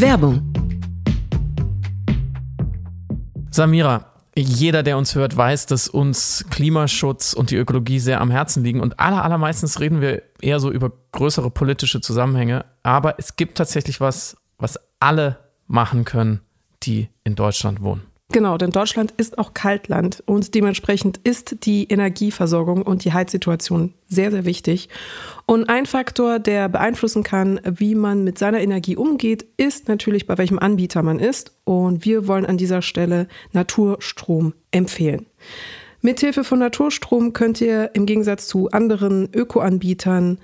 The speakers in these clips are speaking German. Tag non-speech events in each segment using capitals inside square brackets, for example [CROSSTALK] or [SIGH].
Werbung. Samira, jeder, der uns hört, weiß, dass uns Klimaschutz und die Ökologie sehr am Herzen liegen. Und aller, allermeistens reden wir eher so über größere politische Zusammenhänge. Aber es gibt tatsächlich was, was alle machen können, die in Deutschland wohnen. Genau, denn Deutschland ist auch Kaltland und dementsprechend ist die Energieversorgung und die Heizsituation sehr, sehr wichtig. Und ein Faktor, der beeinflussen kann, wie man mit seiner Energie umgeht, ist natürlich, bei welchem Anbieter man ist. Und wir wollen an dieser Stelle Naturstrom empfehlen. Mithilfe von Naturstrom könnt ihr im Gegensatz zu anderen Ökoanbietern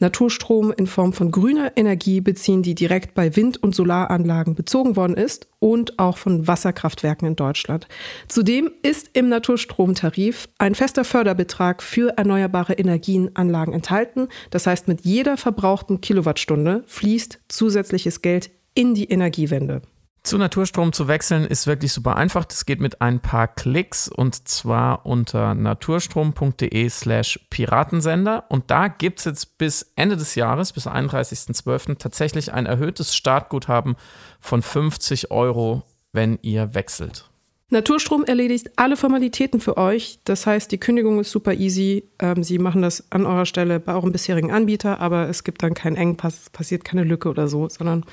Naturstrom in Form von grüner Energie beziehen, die direkt bei Wind- und Solaranlagen bezogen worden ist und auch von Wasserkraftwerken in Deutschland. Zudem ist im Naturstromtarif ein fester Förderbetrag für erneuerbare Energienanlagen enthalten. Das heißt, mit jeder verbrauchten Kilowattstunde fließt zusätzliches Geld in die Energiewende. Zu Naturstrom zu wechseln ist wirklich super einfach. Das geht mit ein paar Klicks und zwar unter naturstrom.de slash Piratensender. Und da gibt es jetzt bis Ende des Jahres, bis 31.12. tatsächlich ein erhöhtes Startguthaben von 50 Euro, wenn ihr wechselt. Naturstrom erledigt alle Formalitäten für euch. Das heißt, die Kündigung ist super easy. Ähm, Sie machen das an eurer Stelle bei eurem bisherigen Anbieter, aber es gibt dann keinen Engpass, es passiert keine Lücke oder so, sondern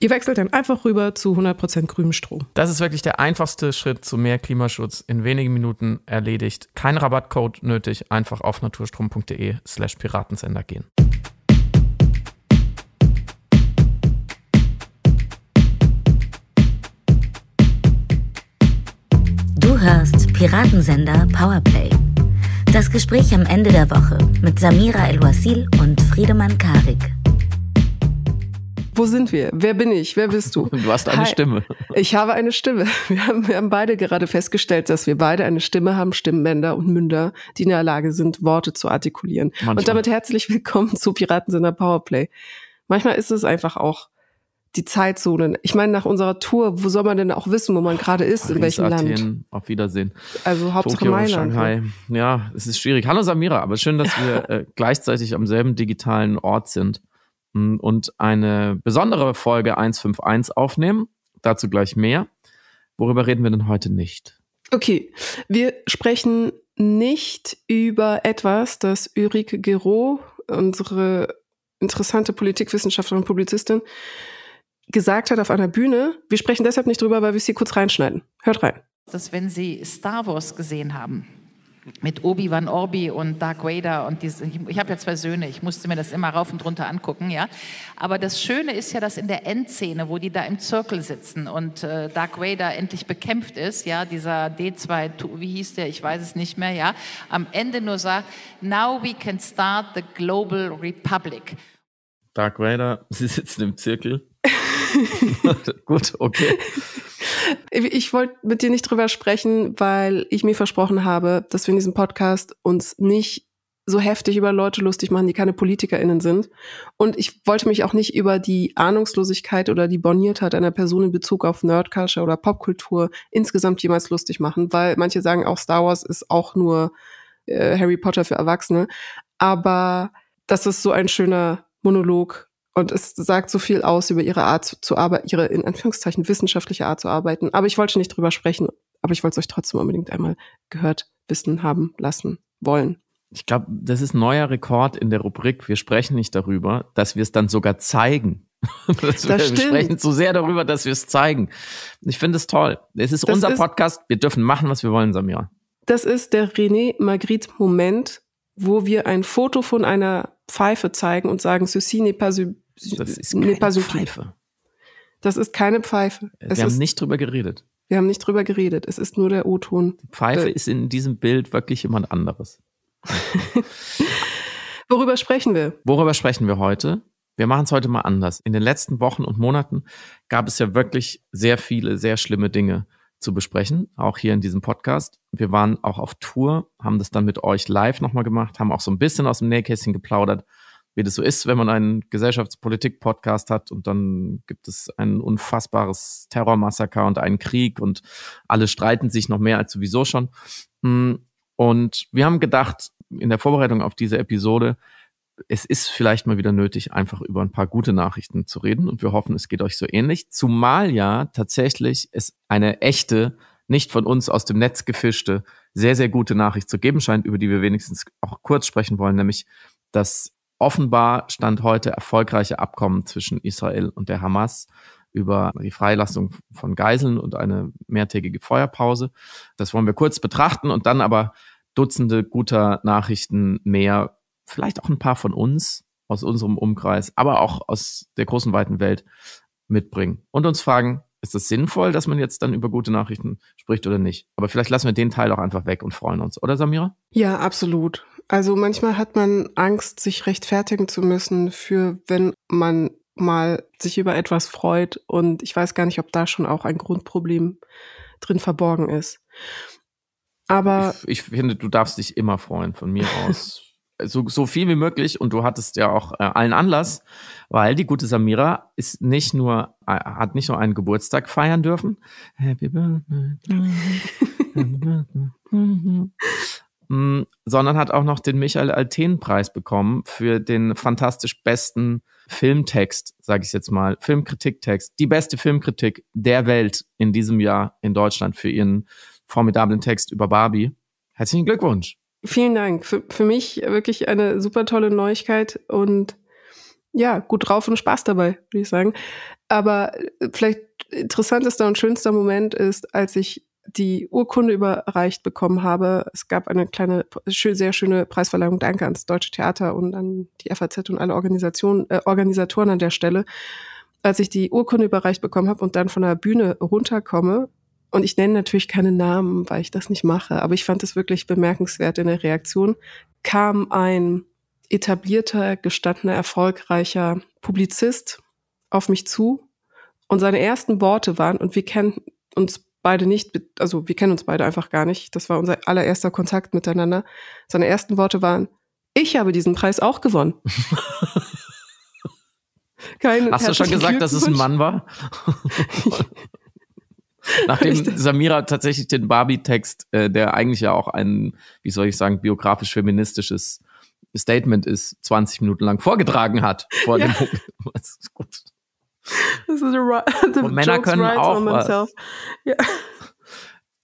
ihr wechselt dann einfach rüber zu 100% grünem Strom. Das ist wirklich der einfachste Schritt zu mehr Klimaschutz in wenigen Minuten erledigt. Kein Rabattcode nötig, einfach auf naturstrom.de slash Piratensender gehen. Hörst Piratensender Powerplay. Das Gespräch am Ende der Woche mit Samira El-Wasil und Friedemann Karik. Wo sind wir? Wer bin ich? Wer bist du? Du hast eine Hi. Stimme. Ich habe eine Stimme. Wir haben, wir haben beide gerade festgestellt, dass wir beide eine Stimme haben, Stimmbänder und Münder, die in der Lage sind, Worte zu artikulieren. Manchmal. Und damit herzlich willkommen zu Piratensender Powerplay. Manchmal ist es einfach auch die Zeitzonen. Ich meine, nach unserer Tour, wo soll man denn auch wissen, wo man gerade ist, in Paris, welchem Land? Athen, Auf Wiedersehen. Also Hauptsache Tokio, Mailand. Shanghai. Ja, es ist schwierig. Hallo Samira, aber schön, dass wir [LAUGHS] äh, gleichzeitig am selben digitalen Ort sind mm, und eine besondere Folge 151 aufnehmen. Dazu gleich mehr. Worüber reden wir denn heute nicht? Okay, wir sprechen nicht über etwas, das Ulrike Gero, unsere interessante Politikwissenschaftlerin und Publizistin, gesagt hat auf einer Bühne. Wir sprechen deshalb nicht drüber, weil wir sie kurz reinschneiden. Hört rein. dass wenn Sie Star Wars gesehen haben, mit Obi-Wan Orbi und Dark Vader und diese, ich, ich habe ja zwei Söhne, ich musste mir das immer rauf und runter angucken, ja. Aber das Schöne ist ja, dass in der Endszene, wo die da im Zirkel sitzen und äh, Dark Vader endlich bekämpft ist, ja, dieser D2, Tu- wie hieß der, ich weiß es nicht mehr, ja, am Ende nur sagt, now we can start the global republic. Dark Vader, [LAUGHS] sie sitzen im Zirkel. [LAUGHS] Gut, okay. Ich wollte mit dir nicht drüber sprechen, weil ich mir versprochen habe, dass wir in diesem Podcast uns nicht so heftig über Leute lustig machen, die keine PolitikerInnen sind. Und ich wollte mich auch nicht über die Ahnungslosigkeit oder die Borniertheit einer Person in Bezug auf Nerdculture oder Popkultur insgesamt jemals lustig machen, weil manche sagen auch Star Wars ist auch nur äh, Harry Potter für Erwachsene. Aber das ist so ein schöner Monolog und es sagt so viel aus über ihre Art zu, zu arbeiten, ihre in Anführungszeichen wissenschaftliche Art zu arbeiten. Aber ich wollte nicht drüber sprechen, aber ich wollte es euch trotzdem unbedingt einmal gehört, wissen, haben, lassen, wollen. Ich glaube, das ist ein neuer Rekord in der Rubrik. Wir sprechen nicht darüber, dass wir es dann sogar zeigen. [LAUGHS] Das wir, wir sprechen zu sehr darüber, dass wir es zeigen. Ich finde es toll. Es ist Das unser ist- Podcast. Wir dürfen machen, was wir wollen, Samira. Das ist der René Magritte Moment, wo wir ein Foto von einer Pfeife zeigen und sagen, ceci n'est pas, Das ist keine pas. Pfeife. Das ist keine Pfeife. Es Wir haben ist, nicht drüber geredet. wir haben nicht drüber geredet. Es ist nur der O-Ton. Pfeife Äh. ist in diesem Bild wirklich jemand anderes. [LAUGHS] Worüber sprechen wir? Worüber sprechen wir heute? Wir machen es heute mal anders. In den letzten Wochen und Monaten gab es ja wirklich sehr viele, sehr schlimme Dinge zu besprechen, auch hier in diesem Podcast. Wir waren auch auf Tour, haben das dann mit euch live nochmal gemacht, haben auch so ein bisschen aus dem Nähkästchen geplaudert, wie das so ist, wenn man einen Gesellschaftspolitik-Podcast hat und dann gibt es ein unfassbares Terrormassaker und einen Krieg und alle streiten sich noch mehr als sowieso schon. Mm, Und wir haben gedacht, in der Vorbereitung auf diese Episode es ist vielleicht mal wieder nötig, einfach über ein paar gute Nachrichten zu reden und wir hoffen, es geht euch so ähnlich. Zumal ja tatsächlich es eine echte, nicht von uns aus dem Netz gefischte, sehr, sehr gute Nachricht zu geben scheint, über die wir wenigstens auch kurz sprechen wollen, nämlich das offenbar stand heute erfolgreiche Abkommen zwischen Israel und der Hamas über die Freilassung von Geiseln und eine mehrtägige Feuerpause. Das wollen wir kurz betrachten und dann aber Dutzende guter Nachrichten mehr, vielleicht auch ein paar von uns aus unserem Umkreis, aber auch aus der großen weiten Welt mitbringen und uns fragen, ist es sinnvoll, dass man jetzt dann über gute Nachrichten spricht oder nicht? Aber vielleicht lassen wir den Teil auch einfach weg und freuen uns, oder Samira? Ja, absolut. Also manchmal hat man Angst, sich rechtfertigen zu müssen für, wenn man mal sich über etwas freut. Und ich weiß gar nicht, ob da schon auch ein Grundproblem drin verborgen ist. Aber ich, ich finde, du darfst dich immer freuen von mir [LAUGHS] aus. So, so viel wie möglich und du hattest ja auch äh, allen Anlass, weil die gute Samira ist nicht nur, äh, hat nicht nur einen Geburtstag feiern dürfen. Happy Birthday. [LAUGHS] Mm, sondern hat auch noch den Michael Alten-Preis bekommen für den fantastisch besten Filmtext, sage ich jetzt mal, Filmkritiktext, die beste Filmkritik der Welt in diesem Jahr in Deutschland für ihren formidablen Text über Barbie. Herzlichen Glückwunsch. Vielen Dank. Für, für mich wirklich eine super tolle Neuigkeit und ja, gut drauf und Spaß dabei, würde ich sagen. Aber äh, vielleicht interessantester und schönster Moment ist, als ich die Urkunde überreicht bekommen habe. Es gab eine kleine, sehr schöne Preisverleihung. Danke ans Deutsche Theater und an die FAZ und alle Organisationen, äh, Organisatoren an der Stelle. Als ich die Urkunde überreicht bekommen habe und dann von der Bühne runterkomme, und ich nenne natürlich keine Namen, weil ich das nicht mache, aber ich fand es wirklich bemerkenswert in der Reaktion, kam ein etablierter, gestandener, erfolgreicher Publizist auf mich zu und seine ersten Worte waren, und wir kennen uns beide nicht, also wir kennen uns beide einfach gar nicht. Das war unser allererster Kontakt miteinander. Seine ersten Worte waren, ich habe diesen Preis auch gewonnen. [LAUGHS] Kein Hast du schon gesagt, dass es ein Mann war? [LAUGHS] [LAUGHS] Nachdem Samira tatsächlich den Barbie-Text, äh, der eigentlich ja auch ein, wie soll ich sagen, biografisch-feministisches Statement ist, 20 Minuten lang vorgetragen hat vor ja. dem Das ist gut. Das ist a, [LAUGHS] Männer können auch was. Ja.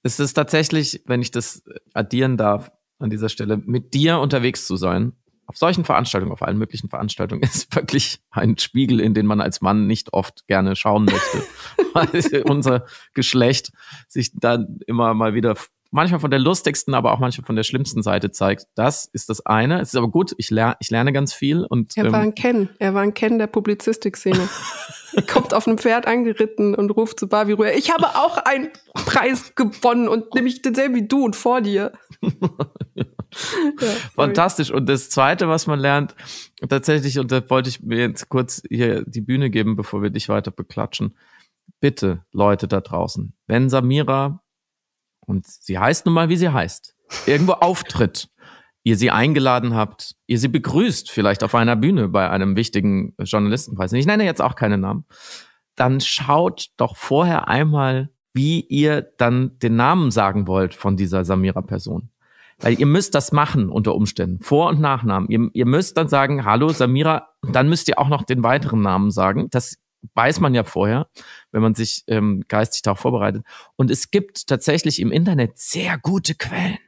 Es ist tatsächlich, wenn ich das addieren darf, an dieser Stelle, mit dir unterwegs zu sein, auf solchen Veranstaltungen, auf allen möglichen Veranstaltungen, [LAUGHS] ist wirklich ein Spiegel, in den man als Mann nicht oft gerne schauen möchte. [LAUGHS] weil unser Geschlecht sich dann immer mal wieder manchmal von der lustigsten, aber auch manchmal von der schlimmsten Seite zeigt. Das ist das eine. Es ist aber gut, ich, lerne, ich lerne ganz viel. Und, er war ähm, ein Ken. Er war ein Ken der Publizistikszene. er [LAUGHS] kommt auf einem Pferd angeritten und ruft zu Barbie rüber, ich habe auch einen Preis gewonnen und nämlich denselben wie du und vor dir. [LAUGHS] ja, Fantastisch. Und das Zweite, was man lernt, tatsächlich, und da wollte ich mir jetzt kurz hier die Bühne geben, bevor wir dich weiter beklatschen. Bitte, Leute da draußen, wenn Samira und sie heißt nun mal, wie sie heißt, irgendwo auftritt, ihr sie eingeladen habt, ihr sie begrüßt, vielleicht auf einer Bühne bei einem wichtigen Journalistenpreis, ich nenne jetzt auch keine Namen, dann schaut doch vorher einmal, wie ihr dann den Namen sagen wollt von dieser Samira-Person. Weil ihr müsst das machen unter Umständen. Vor- und Nachnamen. Ihr, ihr müsst dann sagen, hallo Samira, dann müsst ihr auch noch den weiteren Namen sagen. Das weiß man ja vorher, wenn man sich ähm, geistig darauf vorbereitet. Und es gibt tatsächlich im Internet sehr gute Quellen.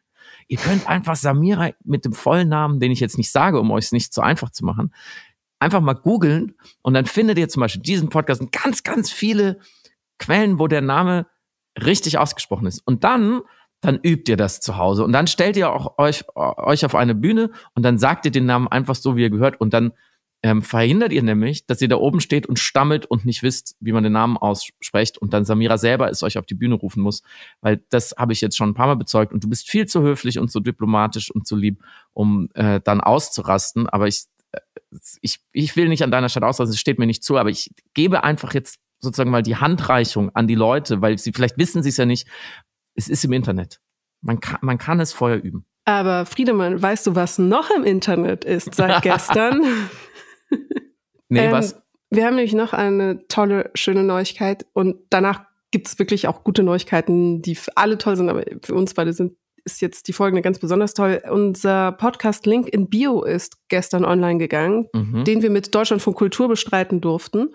Ihr könnt einfach Samira mit dem vollen Namen, den ich jetzt nicht sage, um euch es nicht zu einfach zu machen, einfach mal googeln und dann findet ihr zum Beispiel diesen Podcast ganz, ganz viele Quellen, wo der Name richtig ausgesprochen ist. Und dann, dann übt ihr das zu Hause. Und dann stellt ihr auch euch, euch auf eine Bühne und dann sagt ihr den Namen einfach so, wie ihr gehört. Und dann ähm, verhindert ihr nämlich, dass ihr da oben steht und stammelt und nicht wisst, wie man den Namen ausspricht und dann Samira selber es euch auf die Bühne rufen muss, weil das habe ich jetzt schon ein paar Mal bezeugt und du bist viel zu höflich und zu diplomatisch und zu lieb, um äh, dann auszurasten, aber ich, äh, ich, ich will nicht an deiner Stadt ausrasten, es steht mir nicht zu, aber ich gebe einfach jetzt sozusagen mal die Handreichung an die Leute, weil sie vielleicht wissen sie es ja nicht, es ist im Internet. Man kann, man kann es vorher üben. Aber Friedemann, weißt du, was noch im Internet ist seit [LAUGHS] gestern? nee, ähm, was? Wir haben nämlich noch eine tolle, schöne Neuigkeit und danach gibt es wirklich auch gute Neuigkeiten, die für alle toll sind, aber für uns beide sind ist jetzt die folgende ganz besonders toll. Unser Podcast Link in Bio ist gestern online gegangen, mhm. den wir mit Deutschlandfunk Kultur bestreiten durften.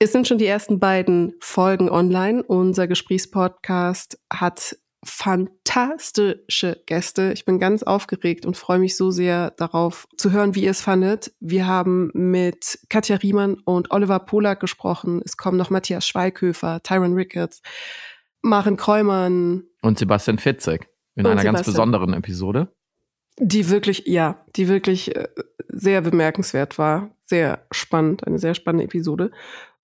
Es sind schon die ersten beiden Folgen online. Unser Gesprächspodcast hat fantastische Gäste. Ich bin ganz aufgeregt und freue mich so sehr darauf zu hören, wie ihr es fandet. Wir haben mit Katja Riemann und Oliver Polak gesprochen. Es kommen noch Matthias Schweighöfer, Tyron Ricketts, Maren Kräumann. Und Sebastian Fitzek in einer Sebastian. ganz besonderen Episode. Die wirklich, ja, die wirklich äh, sehr bemerkenswert war. Sehr spannend, eine sehr spannende Episode.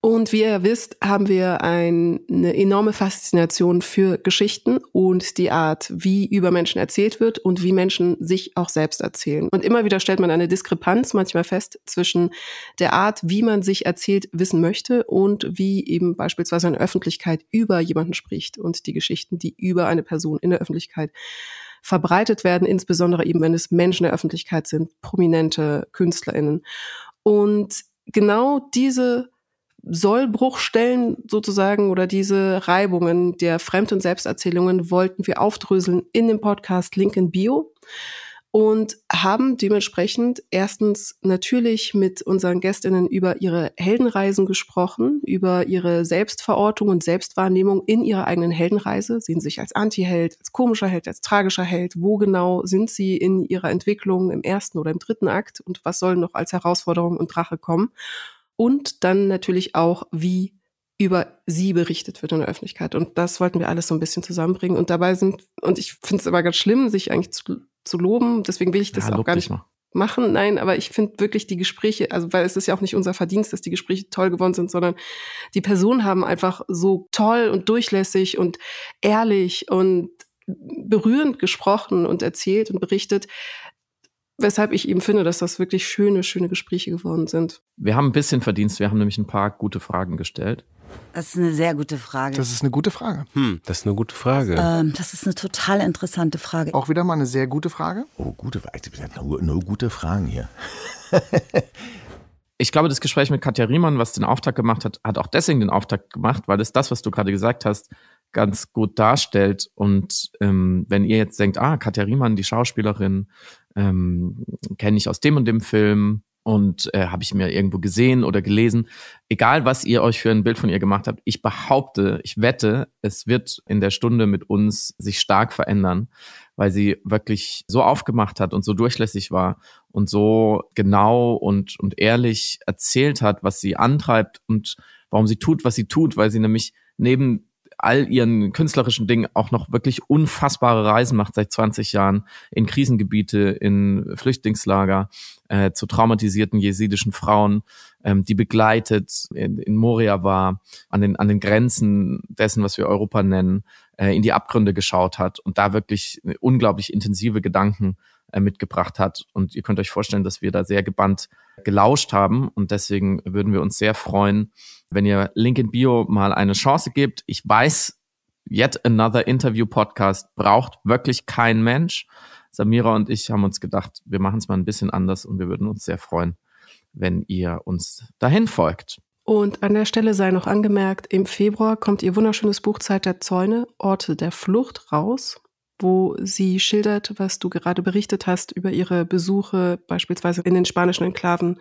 Und wie ihr wisst, haben wir ein, eine enorme Faszination für Geschichten und die Art, wie über Menschen erzählt wird und wie Menschen sich auch selbst erzählen. Und immer wieder stellt man eine Diskrepanz manchmal fest zwischen der Art, wie man sich erzählt wissen möchte und wie eben beispielsweise eine Öffentlichkeit über jemanden spricht und die Geschichten, die über eine Person in der Öffentlichkeit verbreitet werden, insbesondere eben, wenn es Menschen der Öffentlichkeit sind, prominente KünstlerInnen. Und genau diese Sollbruchstellen sozusagen oder diese Reibungen der Fremd- und Selbsterzählungen wollten wir aufdröseln in dem Podcast Link in Bio und haben dementsprechend erstens natürlich mit unseren Gästinnen über ihre Heldenreisen gesprochen, über ihre Selbstverortung und Selbstwahrnehmung in ihrer eigenen Heldenreise. Sehen sie sich als Antiheld, als komischer Held, als tragischer Held? Wo genau sind sie in ihrer Entwicklung im ersten oder im dritten Akt? Und was soll noch als Herausforderung und Drache kommen? Und dann natürlich auch, wie über sie berichtet wird in der Öffentlichkeit. Und das wollten wir alles so ein bisschen zusammenbringen. Und dabei sind, und ich finde es immer ganz schlimm, sich eigentlich zu, zu loben, deswegen will ich das ja, auch gar nicht mal. machen. Nein, aber ich finde wirklich die Gespräche, also weil es ist ja auch nicht unser Verdienst, dass die Gespräche toll geworden sind, sondern die Personen haben einfach so toll und durchlässig und ehrlich und berührend gesprochen und erzählt und berichtet, weshalb ich eben finde, dass das wirklich schöne, schöne Gespräche geworden sind. Wir haben ein bisschen Verdienst, wir haben nämlich ein paar gute Fragen gestellt. Das ist eine sehr gute Frage. Das ist eine gute Frage. Hm, das ist eine gute Frage. Ähm, das ist eine total interessante Frage. Auch wieder mal eine sehr gute Frage. Oh, gute Frage. Nur, nur gute Fragen hier. [LAUGHS] ich glaube, das Gespräch mit Katja Riemann, was den Auftakt gemacht hat, hat auch deswegen den Auftakt gemacht, weil es das, was du gerade gesagt hast, ganz gut darstellt. Und ähm, wenn ihr jetzt denkt, ah, Katja Riemann, die Schauspielerin, ähm, kenne ich aus dem und dem Film und äh, habe ich mir irgendwo gesehen oder gelesen. Egal, was ihr euch für ein Bild von ihr gemacht habt, ich behaupte, ich wette, es wird in der Stunde mit uns sich stark verändern, weil sie wirklich so aufgemacht hat und so durchlässig war und so genau und, und ehrlich erzählt hat, was sie antreibt und warum sie tut, was sie tut, weil sie nämlich neben all ihren künstlerischen Dingen auch noch wirklich unfassbare Reisen macht seit 20 Jahren in Krisengebiete, in Flüchtlingslager, äh, zu traumatisierten jesidischen Frauen, ähm, die begleitet, in, in Moria war, an den, an den Grenzen dessen, was wir Europa nennen, äh, in die Abgründe geschaut hat und da wirklich unglaublich intensive Gedanken äh, mitgebracht hat. Und ihr könnt euch vorstellen, dass wir da sehr gebannt gelauscht haben. Und deswegen würden wir uns sehr freuen, wenn ihr Link in Bio mal eine Chance gebt. Ich weiß, Yet Another Interview Podcast braucht wirklich kein Mensch. Samira und ich haben uns gedacht, wir machen es mal ein bisschen anders und wir würden uns sehr freuen, wenn ihr uns dahin folgt. Und an der Stelle sei noch angemerkt, im Februar kommt ihr wunderschönes Buch Zeit der Zäune, Orte der Flucht raus wo sie schildert, was du gerade berichtet hast über ihre Besuche beispielsweise in den spanischen Enklaven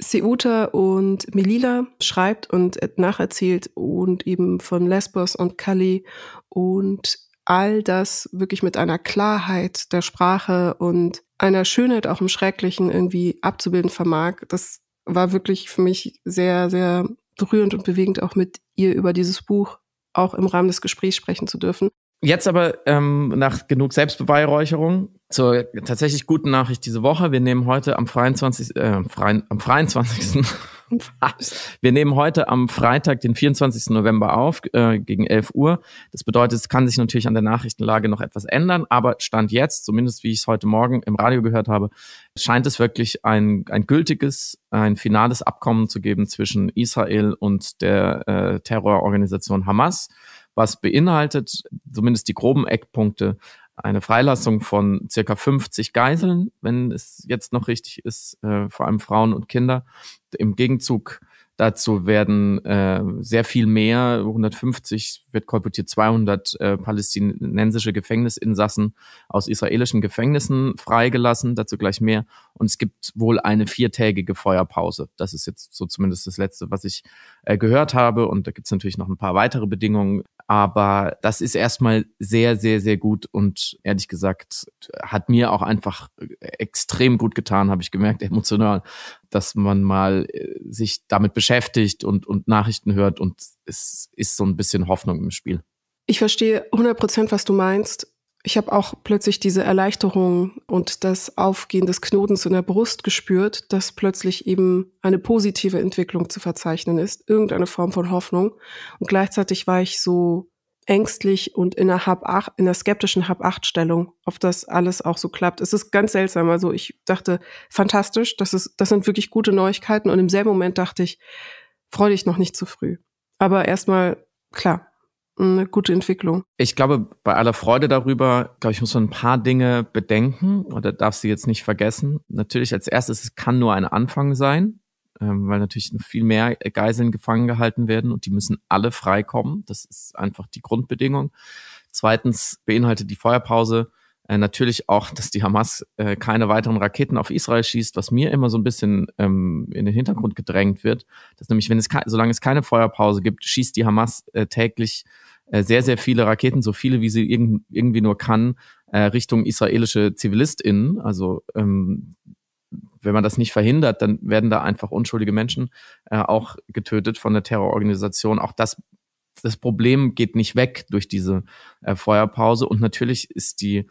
Ceuta und Melilla schreibt und nacherzählt und eben von Lesbos und Calais und all das wirklich mit einer Klarheit der Sprache und einer Schönheit auch im Schrecklichen irgendwie abzubilden vermag. Das war wirklich für mich sehr, sehr berührend und bewegend, auch mit ihr über dieses Buch auch im Rahmen des Gesprächs sprechen zu dürfen. Jetzt aber ähm, nach genug Selbstbeweihräucherung zur tatsächlich guten Nachricht diese Woche. Wir nehmen heute am 23. Äh, freien, am 23. [LAUGHS] Wir nehmen heute am Freitag, den 24. November auf, äh, gegen 11 Uhr. Das bedeutet, es kann sich natürlich an der Nachrichtenlage noch etwas ändern, aber Stand jetzt, zumindest wie ich es heute Morgen im Radio gehört habe, scheint es wirklich ein, ein gültiges, ein finales Abkommen zu geben zwischen Israel und der äh, Terrororganisation Hamas was beinhaltet, zumindest die groben Eckpunkte, eine Freilassung von circa 50 Geiseln, wenn es jetzt noch richtig ist, äh, vor allem Frauen und Kinder. Im Gegenzug dazu werden äh, sehr viel mehr, 150 wird kolportiert 200 äh, palästinensische Gefängnisinsassen aus israelischen Gefängnissen freigelassen, dazu gleich mehr. Und es gibt wohl eine viertägige Feuerpause. Das ist jetzt so zumindest das Letzte, was ich äh, gehört habe. Und da gibt es natürlich noch ein paar weitere Bedingungen. Aber das ist erstmal sehr, sehr, sehr gut und ehrlich gesagt hat mir auch einfach extrem gut getan, habe ich gemerkt, [LAUGHS] emotional, dass man mal äh, sich damit beschäftigt und, und Nachrichten hört und es ist so ein bisschen Hoffnung im Spiel. Ich verstehe 100 Prozent, was du meinst. Ich habe auch plötzlich diese Erleichterung und das Aufgehen des Knotens in der Brust gespürt, dass plötzlich eben eine positive Entwicklung zu verzeichnen ist, irgendeine Form von Hoffnung. Und gleichzeitig war ich so ängstlich und in einer Hab 8, in einer skeptischen Hab 8 Stellung, ob das alles auch so klappt. Es ist ganz seltsam. Also ich dachte, fantastisch, das ist, das sind wirklich gute Neuigkeiten. Und im selben Moment dachte ich, freu dich noch nicht zu früh. Aber erstmal, klar, eine gute Entwicklung. Ich glaube, bei aller Freude darüber, glaube ich, muss man ein paar Dinge bedenken oder darf sie jetzt nicht vergessen. Natürlich als erstes, es kann nur ein Anfang sein, ähm, weil natürlich viel mehr Geiseln gefangen gehalten werden und die müssen alle freikommen. Das ist einfach die Grundbedingung. Zweitens beinhaltet die Feuerpause äh, natürlich auch, dass die Hamas äh, keine weiteren Raketen auf Israel schießt, was mir immer so ein bisschen ähm, in den Hintergrund gedrängt wird. Dass nämlich, wenn es solange es keine Feuerpause gibt, schießt die Hamas äh, täglich äh, sehr, sehr viele Raketen, so viele wie sie irg irgendwie nur kann, äh, Richtung israelische ZivilistInnen. Also ähm, wenn man das nicht verhindert, dann werden da einfach unschuldige Menschen auch getötet von der Terrororganisation. Auch das, das Problem geht nicht weg durch diese äh, Feuerpause. Und natürlich ist die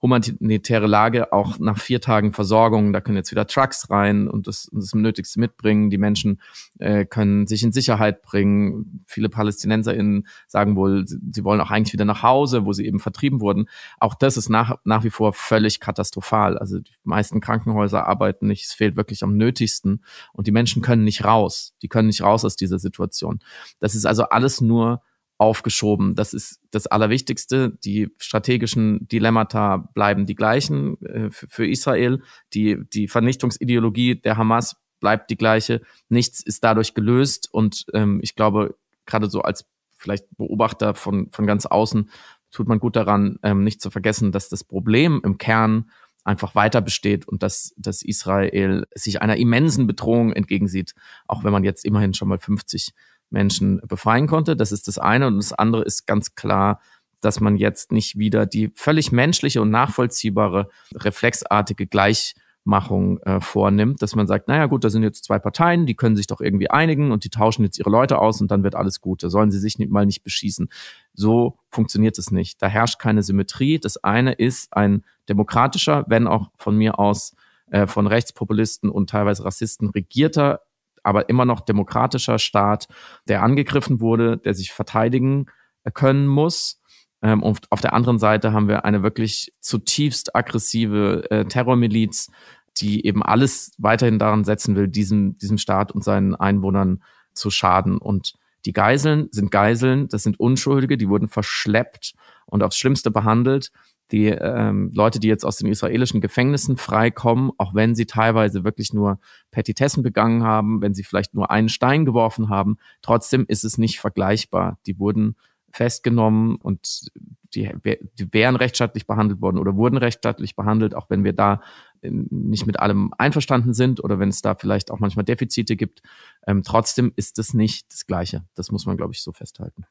humanitäre Lage auch nach vier Tagen Versorgung. Da können jetzt wieder Trucks rein und das, das Nötigste mitbringen. Die Menschen äh, können sich in Sicherheit bringen. Viele PalästinenserInnen sagen wohl, sie wollen auch eigentlich wieder nach Hause, wo sie eben vertrieben wurden. Auch das ist nach, nach wie vor völlig katastrophal. Also die meisten Krankenhäuser arbeiten nicht. Es fehlt wirklich am Nötigsten. Und die Menschen können nicht raus. Die können nicht raus aus dieser Situation. Das ist also alles nur aufgeschoben. Das ist das Allerwichtigste. Die strategischen Dilemmata bleiben die gleichen äh, für Israel. Die, die Vernichtungsideologie der Hamas bleibt die gleiche. Nichts ist dadurch gelöst. Und ähm, ich glaube, gerade so als vielleicht Beobachter von, von ganz außen tut man gut daran, ähm, nicht zu vergessen, dass das Problem im Kern einfach weiter besteht und dass, dass Israel sich einer immensen Bedrohung entgegensieht, auch wenn man jetzt immerhin schon mal 50 Menschen befreien konnte. Das ist das eine. Und das andere ist ganz klar, dass man jetzt nicht wieder die völlig menschliche und nachvollziehbare, reflexartige Gleichmachung äh, vornimmt, dass man sagt, naja gut, da sind jetzt zwei Parteien, die können sich doch irgendwie einigen und die tauschen jetzt ihre Leute aus und dann wird alles gut. Da sollen sie sich nicht, mal nicht beschießen. So funktioniert es nicht. Da herrscht keine Symmetrie. Das eine ist ein demokratischer, wenn auch von mir aus äh, von Rechtspopulisten und teilweise Rassisten regierter aber immer noch demokratischer Staat, der angegriffen wurde, der sich verteidigen können muss. Ähm, und auf der anderen Seite haben wir eine wirklich zutiefst aggressive äh, Terrormiliz, die eben alles weiterhin daran setzen will, diesem, diesem Staat und seinen Einwohnern zu schaden. Und die Geiseln sind Geiseln, das sind Unschuldige, die wurden verschleppt und aufs Schlimmste behandelt die ähm, Leute, die jetzt aus den israelischen Gefängnissen freikommen, auch wenn sie teilweise wirklich nur Petitessen begangen haben, wenn sie vielleicht nur einen Stein geworfen haben, trotzdem ist es nicht vergleichbar. Die wurden festgenommen und die, die wären rechtsstaatlich behandelt worden oder wurden rechtsstaatlich behandelt, auch wenn wir da ähm, nicht mit allem einverstanden sind oder wenn es da vielleicht auch manchmal Defizite gibt. Ähm, trotzdem ist es nicht das Gleiche. Das muss man, glaube ich, so festhalten.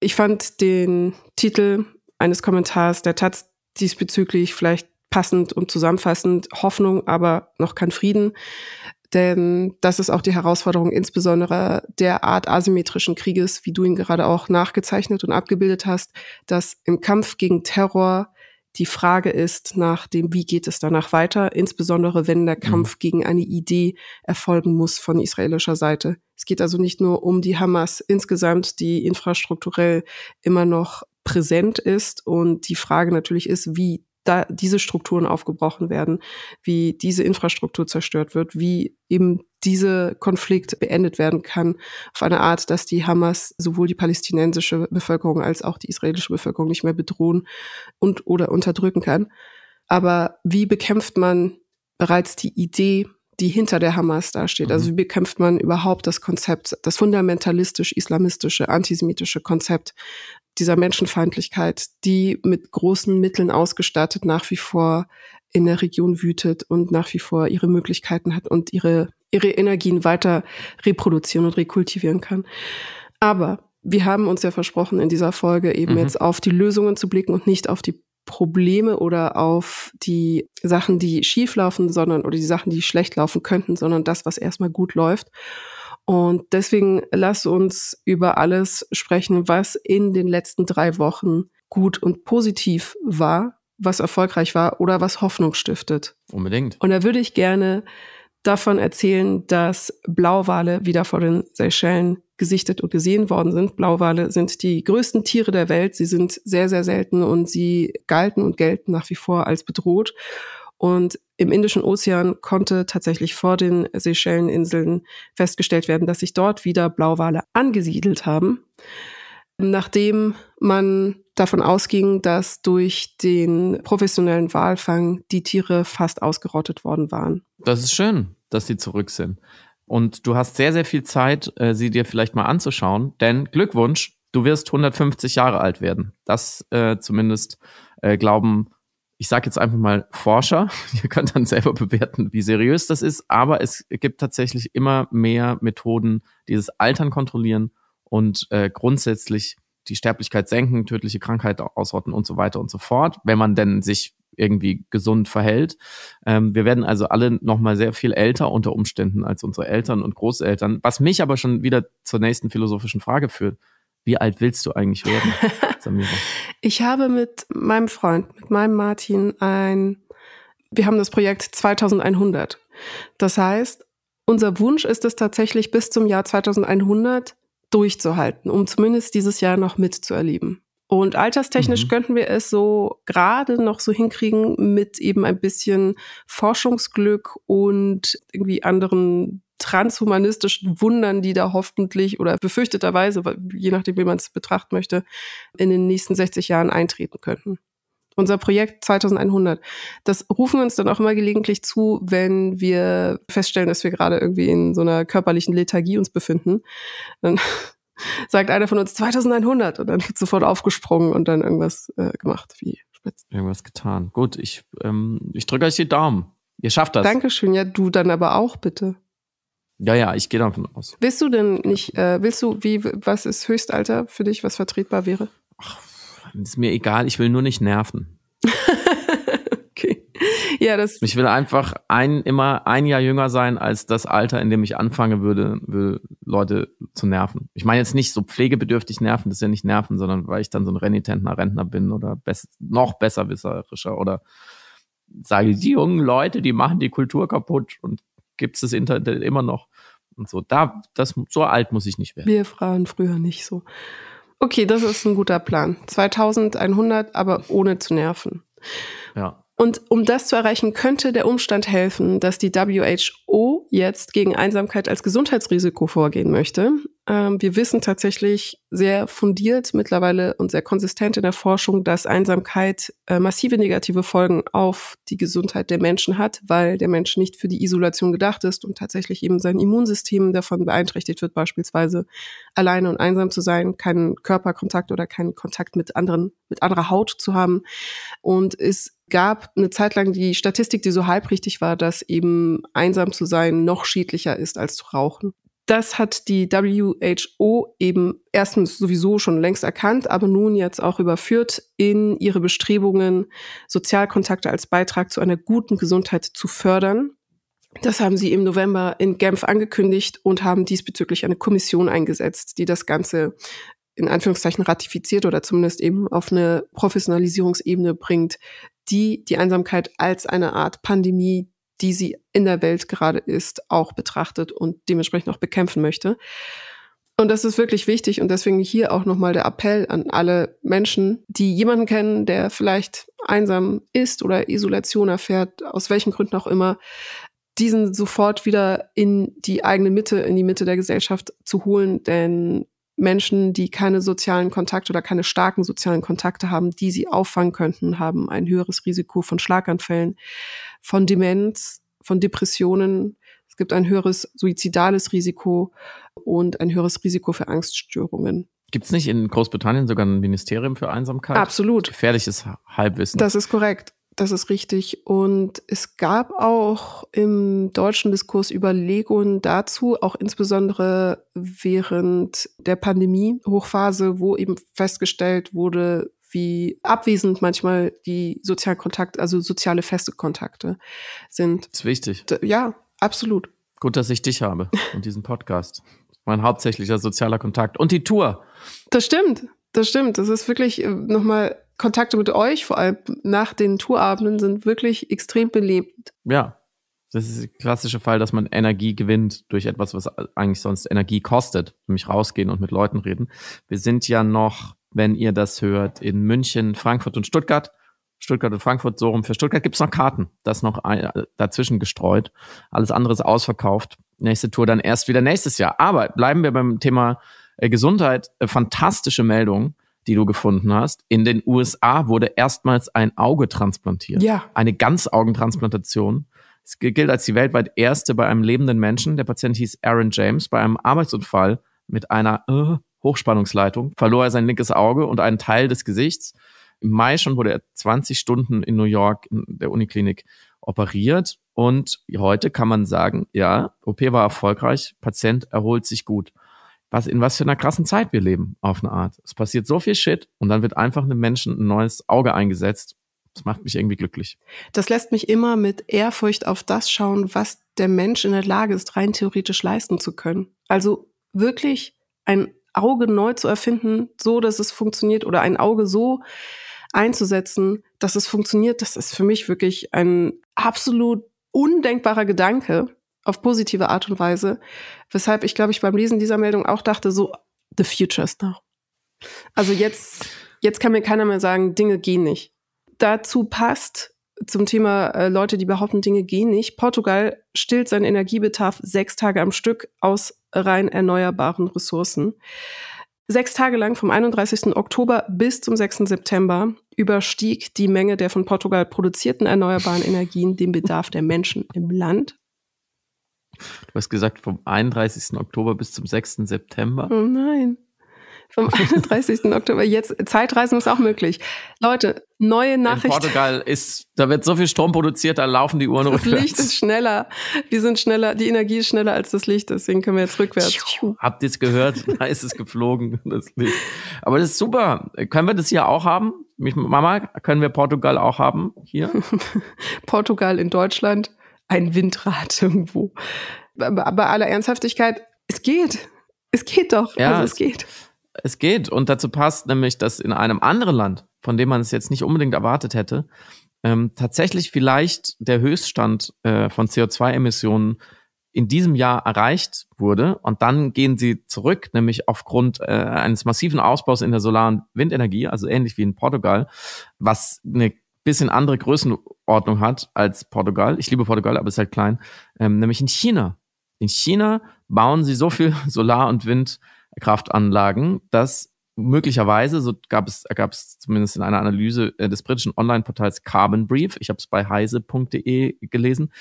Ich fand den Titel eines Kommentars der Taz diesbezüglich vielleicht passend und zusammenfassend Hoffnung, aber noch kein Frieden. Denn das ist auch die Herausforderung insbesondere der Art asymmetrischen Krieges, wie du ihn gerade auch nachgezeichnet und abgebildet hast, dass im Kampf gegen Terror die Frage ist nach dem, wie geht es danach weiter, insbesondere wenn der mhm. Kampf mhm. gegen eine Idee erfolgen muss von israelischer Seite. Es geht also nicht nur um die Hamas insgesamt, die infrastrukturell immer noch präsent ist und die Frage natürlich ist, wie da diese Strukturen aufgebrochen werden, wie diese Infrastruktur zerstört wird, wie eben dieser Konflikt beendet werden kann auf eine Art, dass die Hamas sowohl die palästinensische Bevölkerung als auch die israelische Bevölkerung nicht mehr bedrohen und oder unterdrücken kann. Aber wie bekämpft man bereits die Idee die hinter der Hamas dasteht. Also wie bekämpft man überhaupt das Konzept, das fundamentalistisch-islamistische, antisemitische Konzept dieser Menschenfeindlichkeit, die mit großen Mitteln ausgestattet nach wie vor in der Region wütet und nach wie vor ihre Möglichkeiten hat und ihre, ihre Energien weiter reproduzieren und rekultivieren kann. Aber wir haben uns ja versprochen, in dieser Folge eben Mhm. jetzt auf die Lösungen zu blicken und nicht auf die Probleme oder auf die Sachen, die schief laufen, sondern oder die Sachen, die schlecht laufen könnten, sondern das, was erstmal gut läuft. Und deswegen lass uns über alles sprechen, was in den letzten drei Wochen gut und positiv war, was erfolgreich war oder was Hoffnung stiftet. Unbedingt. Und da würde ich gerne davon erzählen, dass Blauwale wieder vor den Seychellen gesichtet und gesehen worden sind. Blauwale sind die größten Tiere der Welt. Sie sind sehr, sehr selten und sie galten und gelten nach wie vor als bedroht. Und im Indischen Ozean konnte tatsächlich vor den Seychelleninseln festgestellt werden, dass sich dort wieder Blauwale angesiedelt haben. Nachdem man davon ausging, dass durch den professionellen Walfang die Tiere fast ausgerottet worden waren. Das ist schön, dass sie zurück sind. Und du hast sehr, sehr viel Zeit, äh, sie dir vielleicht mal anzuschauen, denn Glückwunsch, du wirst 150 Jahre alt werden. Das äh, zumindest äh, glauben, ich sage jetzt einfach mal Forscher. [LAUGHS] Ihr könnt dann selber bewerten, wie seriös das ist, aber es gibt tatsächlich immer mehr Methoden, die das Altern kontrollieren und äh, grundsätzlich die Sterblichkeit senken, tödliche Krankheit ausrotten und so weiter und so fort, wenn man denn sich irgendwie gesund verhält. Ähm, wir werden also alle noch mal sehr viel älter unter Umständen als unsere Eltern und Großeltern, was mich aber schon wieder zur nächsten philosophischen Frage führt. Wie alt willst du eigentlich werden, [LAUGHS] Samira? Ich habe mit meinem Freund, mit meinem Martin ein, wir haben das Projekt 2100. Das heißt, unser Wunsch ist es tatsächlich bis zum Jahr 2100 durchzuhalten, um zumindest dieses Jahr noch mitzuerleben. Und alterstechnisch Mhm. könnten wir es so gerade noch so hinkriegen mit eben ein bisschen Forschungsglück und irgendwie anderen transhumanistischen Wundern, die da hoffentlich oder befürchteterweise, je nachdem, wie man es betrachten möchte, in den nächsten 60 Jahren eintreten könnten. Unser Projekt 2100, das rufen wir uns dann auch immer gelegentlich zu, wenn wir feststellen, dass wir gerade irgendwie in so einer körperlichen Lethargie uns befinden. Dann sagt einer von uns 2100 und dann wird sofort aufgesprungen und dann irgendwas äh, gemacht, wie spitz. Irgendwas getan. Gut, ich, ähm, ich drücke euch die Daumen. Ihr schafft das. Dankeschön, ja, du dann aber auch bitte. Ja, ja, ich gehe davon aus. Willst du denn nicht, äh, willst du, wie, was ist Höchstalter für dich, was vertretbar wäre? Ist mir egal, ich will nur nicht nerven. Ja, das, Ich will einfach ein, immer ein Jahr jünger sein als das Alter, in dem ich anfange würde, würde Leute zu nerven. Ich meine jetzt nicht so pflegebedürftig nerven, das ist ja nicht nerven, sondern weil ich dann so ein renitenter Rentner bin oder bess noch besserwisserischer oder sage, die jungen Leute, die machen die Kultur kaputt und gibt's das Internet immer noch und so. Da, das, so alt muss ich nicht werden. wir Frauen früher nicht so. Okay, das ist ein guter Plan. 2100, aber ohne zu nerven. Ja. Und um das zu erreichen, könnte der Umstand helfen, dass die WHO jetzt gegen Einsamkeit als Gesundheitsrisiko vorgehen möchte. Ähm, wir wissen tatsächlich sehr fundiert mittlerweile und sehr konsistent in der Forschung, dass Einsamkeit äh, massive negative Folgen auf die Gesundheit der Menschen hat, weil der Mensch nicht für die Isolation gedacht ist und tatsächlich eben sein Immunsystem davon beeinträchtigt wird, beispielsweise alleine und einsam zu sein, keinen Körperkontakt oder keinen Kontakt mit anderen, mit anderer Haut zu haben. Und es gab eine Zeit lang die Statistik, die so halbrichtig war, dass eben einsam zu sein noch schädlicher ist als zu rauchen. Das hat die WHO eben erstens sowieso schon längst erkannt, aber nun jetzt auch überführt in ihre Bestrebungen, Sozialkontakte als Beitrag zu einer guten Gesundheit zu fördern. Das haben sie im November in Genf angekündigt und haben diesbezüglich eine Kommission eingesetzt, die das Ganze in Anführungszeichen ratifiziert oder zumindest eben auf eine Professionalisierungsebene bringt, die die Einsamkeit als eine Art Pandemie, die sie in der Welt gerade ist, auch betrachtet und dementsprechend auch bekämpfen möchte. Und das ist wirklich wichtig und deswegen hier auch nochmal der Appell an alle Menschen, die jemanden kennen, der vielleicht einsam ist oder Isolation erfährt, aus welchen Gründen auch immer, diesen sofort wieder in die eigene Mitte, in die Mitte der Gesellschaft zu holen, denn Menschen, die keine sozialen Kontakte oder keine starken sozialen Kontakte haben, die sie auffangen könnten, haben ein höheres Risiko von Schlaganfällen, von Demenz, von Depressionen, gibt ein höheres suizidales Risiko und ein höheres Risiko für Angststörungen. Gibt es nicht in Großbritannien sogar ein Ministerium für Einsamkeit? Absolut. Gefährliches Halbwissen. Das ist korrekt. Das ist richtig. Und es gab auch im deutschen Diskurs Überlegungen dazu, auch insbesondere während der Pandemie-Hochphase, wo eben festgestellt wurde, wie abwesend manchmal die sozialen Kontakte, also soziale feste Kontakte sind. Das ist wichtig. Ja, absolut. Gut, dass ich dich habe und diesen Podcast. Mein hauptsächlicher sozialer Kontakt. Und die Tour. Das stimmt. Das stimmt. Das ist wirklich äh, nochmal Kontakte mit euch, vor allem nach den Tourabenden, sind wirklich extrem belebt. Ja. Das ist der klassische Fall, dass man Energie gewinnt durch etwas, was eigentlich sonst Energie kostet, nämlich rausgehen und mit Leuten reden. Wir sind ja noch, wenn ihr das hört, in München, Frankfurt und Stuttgart. Stuttgart und Frankfurt, so rum. Für Stuttgart gibt's noch Karten. Das noch ein, dazwischen gestreut. Alles andere ist ausverkauft. Nächste Tour dann erst wieder nächstes Jahr. Aber bleiben wir beim Thema äh, Gesundheit. Äh, fantastische Meldung, die du gefunden hast. In den USA wurde erstmals ein Auge transplantiert. Ja. Eine Ganzaugentransplantation. Es gilt als die weltweit erste bei einem lebenden Menschen. Der Patient hieß Aaron James. Bei einem Arbeitsunfall mit einer äh, Hochspannungsleitung verlor er sein linkes Auge und einen Teil des Gesichts. Im Mai schon wurde er 20 Stunden in New York in der Uniklinik operiert. Und heute kann man sagen, ja, OP war erfolgreich, Patient erholt sich gut. Was, in was für einer krassen Zeit wir leben, auf eine Art. Es passiert so viel Shit und dann wird einfach einem Menschen ein neues Auge eingesetzt. Das macht mich irgendwie glücklich. Das lässt mich immer mit Ehrfurcht auf das schauen, was der Mensch in der Lage ist, rein theoretisch leisten zu können. Also wirklich ein Auge neu zu erfinden, so dass es funktioniert oder ein Auge so einzusetzen, dass es funktioniert, das ist für mich wirklich ein absolut undenkbarer Gedanke auf positive Art und Weise, weshalb ich glaube ich beim Lesen dieser Meldung auch dachte so the future is now. Also jetzt jetzt kann mir keiner mehr sagen, Dinge gehen nicht. Dazu passt zum Thema äh, Leute, die behaupten, Dinge gehen nicht. Portugal stillt seinen Energiebedarf sechs Tage am Stück aus rein erneuerbaren Ressourcen. Sechs Tage lang vom 31. Oktober bis zum 6. September überstieg die Menge der von Portugal produzierten erneuerbaren Energien den Bedarf der Menschen im Land. Du hast gesagt, vom 31. Oktober bis zum 6. September. Oh nein. Vom [LAUGHS] 31. Oktober. Jetzt, Zeitreisen ist auch möglich. Leute, neue Nachricht. In Portugal ist, da wird so viel Strom produziert, da laufen die Uhren Das rückwärts. Licht ist schneller. Wir sind schneller, die Energie ist schneller als das Licht, deswegen können wir jetzt rückwärts. Habt ihr es gehört? [LAUGHS] Da ist es geflogen, das Licht. Aber das ist super. Können wir das hier auch haben? Mich, Mama, können wir Portugal auch haben hier? [LAUGHS] Portugal in Deutschland, ein Windrad irgendwo. Aber bei aller Ernsthaftigkeit, es geht. Es geht doch. Ja, also es es- geht. Es geht. Und dazu passt nämlich, dass in einem anderen Land, von dem man es jetzt nicht unbedingt erwartet hätte, ähm, tatsächlich vielleicht der Höchststand äh, von CO2-Emissionen in diesem Jahr erreicht wurde. Und dann gehen sie zurück, nämlich aufgrund äh, eines massiven Ausbaus in der Solar- und Windenergie, also ähnlich wie in Portugal, was eine bisschen andere Größenordnung hat als Portugal. Ich liebe Portugal, aber es ist halt klein. Ähm, nämlich in China. In China bauen sie so viel [LAUGHS] Solar- und Windkraftanlagen, dass möglicherweise, so gab es, gab es zumindest in einer Analyse des britischen Online-Portals Carbon Brief, ich habe es bei heise.de gelesen,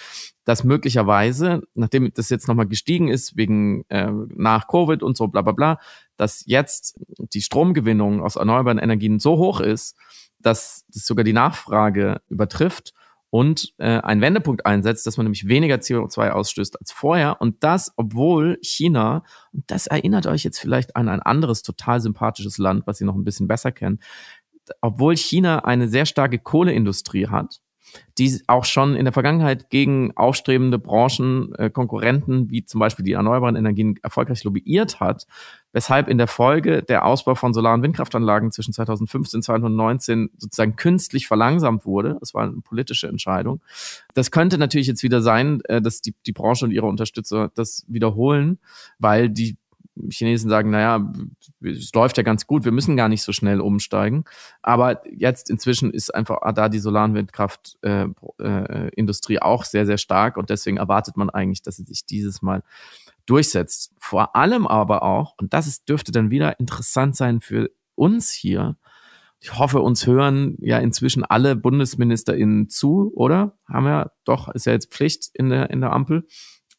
dass möglicherweise, nachdem das jetzt nochmal gestiegen ist, wegen äh, nach Covid und so bla bla bla, dass jetzt die Stromgewinnung aus erneuerbaren Energien so hoch ist, dass das sogar die Nachfrage übertrifft und äh, einen Wendepunkt einsetzt, dass man nämlich weniger CO2 ausstößt als vorher. Und das, obwohl China, und das erinnert euch jetzt vielleicht an ein anderes total sympathisches Land, was ihr noch ein bisschen besser kennt, obwohl China eine sehr starke Kohleindustrie hat, die auch schon in der Vergangenheit gegen aufstrebende Branchen, äh, Konkurrenten wie zum Beispiel die erneuerbaren Energien erfolgreich lobbyiert hat, weshalb in der Folge der Ausbau von Solar- und Windkraftanlagen zwischen 2015 und 2019 sozusagen künstlich verlangsamt wurde. Das war eine politische Entscheidung. Das könnte natürlich jetzt wieder sein, äh, dass die, die Branche und ihre Unterstützer das wiederholen, weil die Chinesen sagen, naja, es läuft ja ganz gut, wir müssen gar nicht so schnell umsteigen. Aber jetzt inzwischen ist einfach da die Solar- und Windkraftindustrie äh, Industrie auch sehr, sehr stark und deswegen erwartet man eigentlich, dass sie sich dieses Mal durchsetzt. Vor allem aber auch, und das ist, dürfte dann wieder interessant sein für uns hier, ich hoffe, uns hören ja inzwischen alle BundesministerInnen zu, oder? Haben wir doch, ist ja jetzt Pflicht in der, in der Ampel.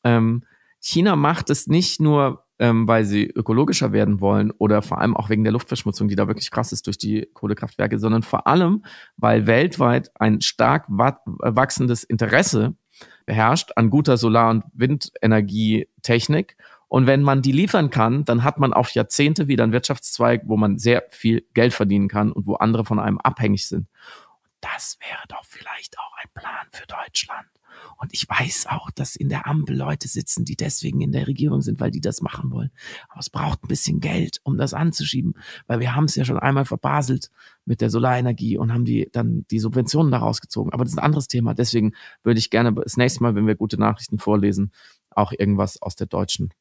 ähm, China macht es nicht nur, ähm, weil sie ökologischer werden wollen oder vor allem auch wegen der Luftverschmutzung, die da wirklich krass ist durch die Kohlekraftwerke, sondern vor allem, weil weltweit ein stark wachsendes Interesse herrscht an guter Solar- und Windenergietechnik. Und wenn man die liefern kann, dann hat man auf Jahrzehnte wieder einen Wirtschaftszweig, wo man sehr viel Geld verdienen kann und wo andere von einem abhängig sind. Und das wäre doch vielleicht auch ein Plan für Deutschland. Und ich weiß auch, dass in der Ampel Leute sitzen, die deswegen in der Regierung sind, weil die das machen wollen. Aber es braucht ein bisschen Geld, um das anzuschieben, weil wir haben es ja schon einmal verbaselt mit der Solarenergie und haben die dann die Subventionen daraus gezogen. Aber das ist ein anderes Thema. Deswegen würde ich gerne das nächste Mal, wenn wir gute Nachrichten vorlesen, auch irgendwas aus der deutschen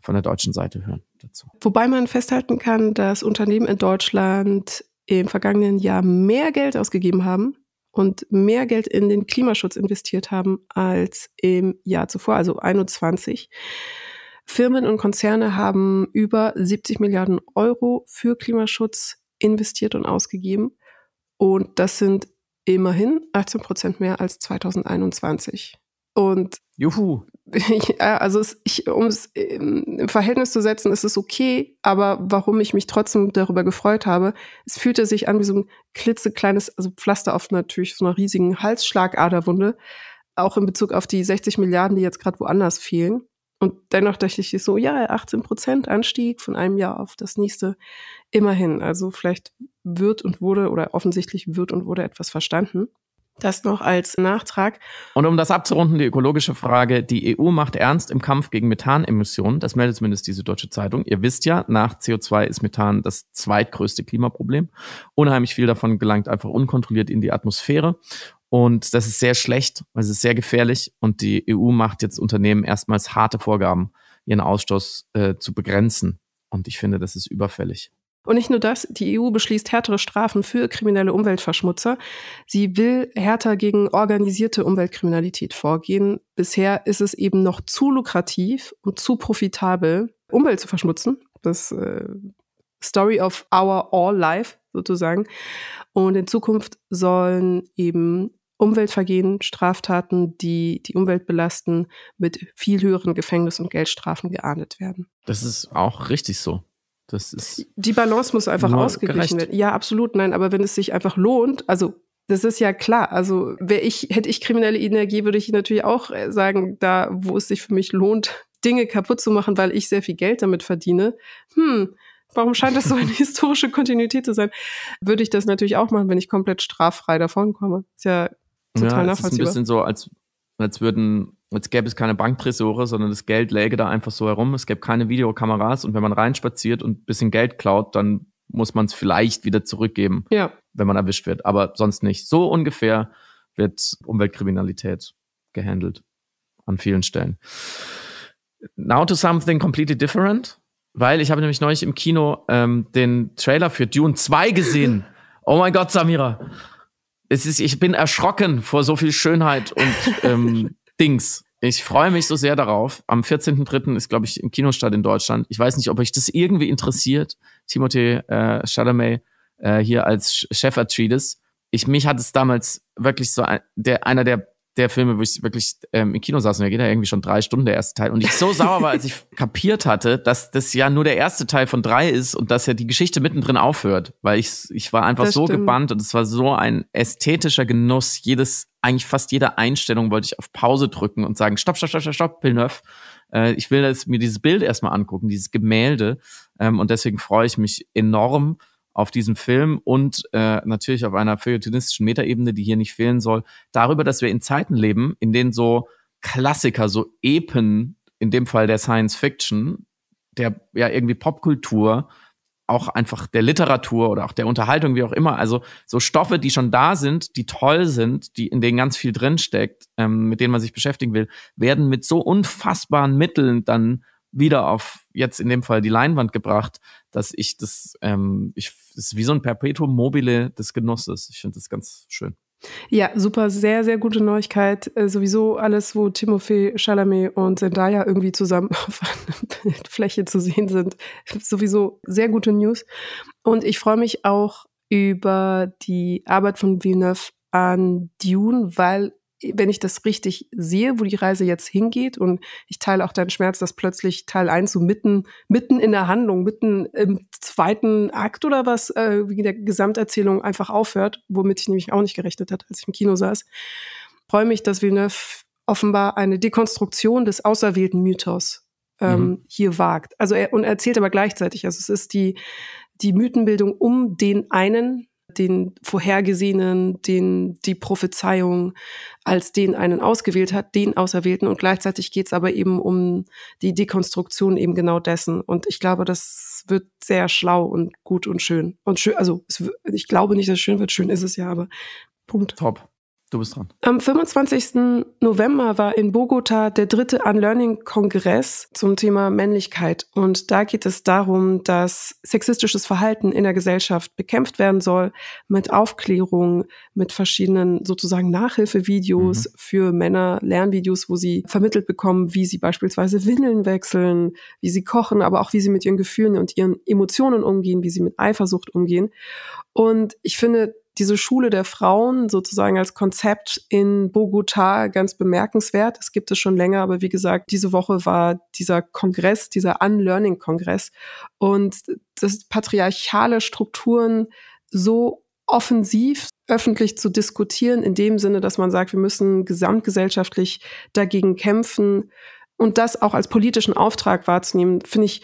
von der deutschen Seite hören dazu. Wobei man festhalten kann, dass Unternehmen in Deutschland im vergangenen Jahr mehr Geld ausgegeben haben und mehr Geld in den Klimaschutz investiert haben als im Jahr zuvor, also 21. Firmen und Konzerne haben über 70 Milliarden Euro für Klimaschutz investiert und ausgegeben. Und das sind immerhin 18 Prozent mehr als 2021. Und Juhu. [LAUGHS] also um es im Verhältnis zu setzen, ist es okay, aber warum ich mich trotzdem darüber gefreut habe, es fühlte sich an wie so ein klitzekleines also Pflaster auf natürlich so einer riesigen Halsschlagaderwunde, auch in Bezug auf die 60 Milliarden, die jetzt gerade woanders fehlen. Und dennoch dachte ich so, ja, 18 Prozent Anstieg von einem Jahr auf das nächste, immerhin. Also vielleicht wird und wurde oder offensichtlich wird und wurde etwas verstanden. Das noch als Nachtrag. Und um das abzurunden, die ökologische Frage. Die EU macht ernst im Kampf gegen Methanemissionen. Das meldet zumindest diese deutsche Zeitung. Ihr wisst ja, nach CO2 ist Methan das zweitgrößte Klimaproblem. Unheimlich viel davon gelangt einfach unkontrolliert in die Atmosphäre. Und das ist sehr schlecht, weil es ist sehr gefährlich. Und die EU macht jetzt Unternehmen erstmals harte Vorgaben, ihren Ausstoß äh, zu begrenzen. Und ich finde, das ist überfällig. Und nicht nur das, die EU beschließt härtere Strafen für kriminelle Umweltverschmutzer. Sie will härter gegen organisierte Umweltkriminalität vorgehen. Bisher ist es eben noch zu lukrativ und zu profitabel, Umwelt zu verschmutzen. Das äh, Story of our all life sozusagen. Und in Zukunft sollen eben Umweltvergehen, Straftaten, die die Umwelt belasten, mit viel höheren Gefängnis- und Geldstrafen geahndet werden. Das ist auch richtig so. Das ist die Balance muss einfach ausgeglichen werden. Ja, absolut. Nein, aber wenn es sich einfach lohnt, also das ist ja klar. Also wäre ich, hätte ich kriminelle Energie, würde ich natürlich auch äh, sagen, da, wo es sich für mich lohnt, Dinge kaputt zu machen, weil ich sehr viel Geld damit verdiene. Hm, warum scheint das so eine [LAUGHS] historische Kontinuität zu sein? Würde ich das natürlich auch machen, wenn ich komplett straffrei davon komme. Ist ja total ja, nachvollziehbar. Ist ein bisschen so, als, als würden Jetzt gäbe es keine Banktresore, sondern das Geld läge da einfach so herum. Es gäbe keine Videokameras und wenn man reinspaziert und ein bisschen Geld klaut, dann muss man es vielleicht wieder zurückgeben, ja. wenn man erwischt wird. Aber sonst nicht. So ungefähr wird Umweltkriminalität gehandelt an vielen Stellen. Now to something completely different, weil ich habe nämlich neulich im Kino ähm, den Trailer für Dune 2 gesehen. Oh mein Gott, Samira. Es ist, ich bin erschrocken vor so viel Schönheit und ähm, [LAUGHS] Dings. Ich freue mich so sehr darauf. Am 14.03. ist, glaube ich, im Kinostart in Deutschland. Ich weiß nicht, ob euch das irgendwie interessiert. Timothée äh, Chalamet äh, hier als Chef Atreides. Ich, mich hat es damals wirklich so ein, der, einer der der Filme, wo ich wirklich ähm, im Kino saß und der geht ja irgendwie schon drei Stunden, der erste Teil. Und ich so sauer war, als ich [LAUGHS] kapiert hatte, dass das ja nur der erste Teil von drei ist und dass ja die Geschichte mittendrin aufhört. Weil ich, ich war einfach das so stimmt. gebannt und es war so ein ästhetischer Genuss. Jedes, eigentlich fast jede Einstellung wollte ich auf Pause drücken und sagen, stopp, stopp, stopp, stopp, stopp, Villeneuve. Äh, ich will das, mir dieses Bild erstmal angucken, dieses Gemälde. Ähm, und deswegen freue ich mich enorm auf diesem Film und äh, natürlich auf einer feuilletonistischen Metaebene, die hier nicht fehlen soll, darüber, dass wir in Zeiten leben, in denen so Klassiker, so Epen, in dem Fall der Science Fiction, der ja irgendwie Popkultur, auch einfach der Literatur oder auch der Unterhaltung, wie auch immer, also so Stoffe, die schon da sind, die toll sind, die in denen ganz viel drinsteckt, ähm, mit denen man sich beschäftigen will, werden mit so unfassbaren Mitteln dann wieder auf jetzt in dem Fall die Leinwand gebracht, dass ich das, ähm, ich, das ist wie so ein Perpetuum mobile des Genusses. Ich finde das ganz schön. Ja, super, sehr, sehr gute Neuigkeit. Äh, sowieso alles, wo Timothée Chalamet und Zendaya irgendwie zusammen [LAUGHS] auf einer Fläche zu sehen sind. Sowieso sehr gute News. Und ich freue mich auch über die Arbeit von Villeneuve an Dune, weil wenn ich das richtig sehe, wo die Reise jetzt hingeht und ich teile auch deinen Schmerz, dass plötzlich Teil 1 so mitten, mitten in der Handlung, mitten im zweiten Akt oder was, äh, wie der Gesamterzählung einfach aufhört, womit ich nämlich auch nicht gerechnet hatte, als ich im Kino saß. Freue mich, dass Villeneuve offenbar eine Dekonstruktion des auserwählten Mythos ähm, mhm. hier wagt. Also er, und er erzählt aber gleichzeitig, also es ist die, die Mythenbildung um den einen, den Vorhergesehenen, den die Prophezeiung als den einen ausgewählt hat, den Auserwählten. Und gleichzeitig geht es aber eben um die Dekonstruktion eben genau dessen. Und ich glaube, das wird sehr schlau und gut und schön. Und schön, also ich glaube nicht, dass es schön wird. Schön ist es ja, aber Punkt. Top. Du bist dran. Am 25. November war in Bogota der dritte Unlearning-Kongress zum Thema Männlichkeit. Und da geht es darum, dass sexistisches Verhalten in der Gesellschaft bekämpft werden soll mit Aufklärung, mit verschiedenen sozusagen Nachhilfevideos mhm. für Männer, Lernvideos, wo sie vermittelt bekommen, wie sie beispielsweise Windeln wechseln, wie sie kochen, aber auch wie sie mit ihren Gefühlen und ihren Emotionen umgehen, wie sie mit Eifersucht umgehen. Und ich finde, diese Schule der Frauen sozusagen als Konzept in Bogota ganz bemerkenswert. Es gibt es schon länger, aber wie gesagt, diese Woche war dieser Kongress, dieser Unlearning-Kongress und das patriarchale Strukturen so offensiv öffentlich zu diskutieren, in dem Sinne, dass man sagt, wir müssen gesamtgesellschaftlich dagegen kämpfen und das auch als politischen Auftrag wahrzunehmen, finde ich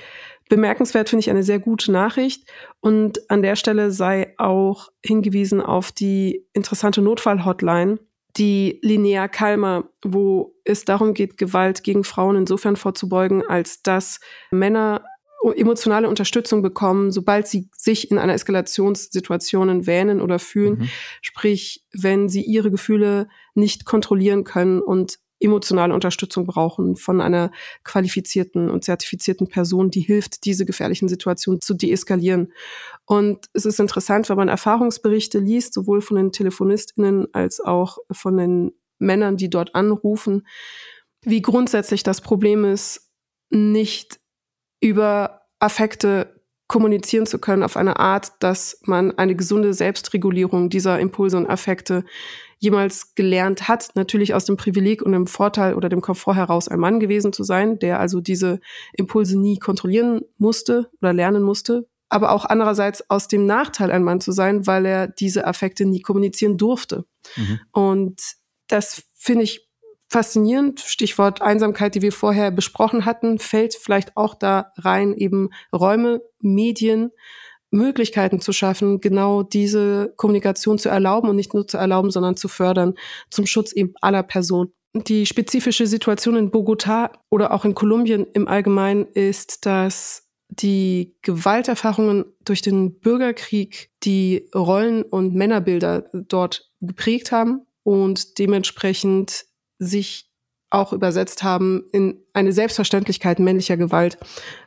Bemerkenswert finde ich eine sehr gute Nachricht. Und an der Stelle sei auch hingewiesen auf die interessante Notfall-Hotline, die Linnea Kalmer, wo es darum geht, Gewalt gegen Frauen insofern vorzubeugen, als dass Männer emotionale Unterstützung bekommen, sobald sie sich in einer Eskalationssituation wähnen oder fühlen. Mhm. Sprich, wenn sie ihre Gefühle nicht kontrollieren können und emotionale Unterstützung brauchen von einer qualifizierten und zertifizierten Person, die hilft, diese gefährlichen Situationen zu deeskalieren. Und es ist interessant, wenn man Erfahrungsberichte liest, sowohl von den Telefonistinnen als auch von den Männern, die dort anrufen, wie grundsätzlich das Problem ist, nicht über Affekte kommunizieren zu können auf eine Art, dass man eine gesunde Selbstregulierung dieser Impulse und Affekte jemals gelernt hat, natürlich aus dem Privileg und dem Vorteil oder dem Komfort heraus ein Mann gewesen zu sein, der also diese Impulse nie kontrollieren musste oder lernen musste, aber auch andererseits aus dem Nachteil ein Mann zu sein, weil er diese Affekte nie kommunizieren durfte. Mhm. Und das finde ich faszinierend. Stichwort Einsamkeit, die wir vorher besprochen hatten, fällt vielleicht auch da rein, eben Räume, Medien, Möglichkeiten zu schaffen, genau diese Kommunikation zu erlauben und nicht nur zu erlauben, sondern zu fördern zum Schutz eben aller Personen. Die spezifische Situation in Bogota oder auch in Kolumbien im Allgemeinen ist, dass die Gewalterfahrungen durch den Bürgerkrieg die Rollen- und Männerbilder dort geprägt haben und dementsprechend sich auch übersetzt haben in eine Selbstverständlichkeit männlicher Gewalt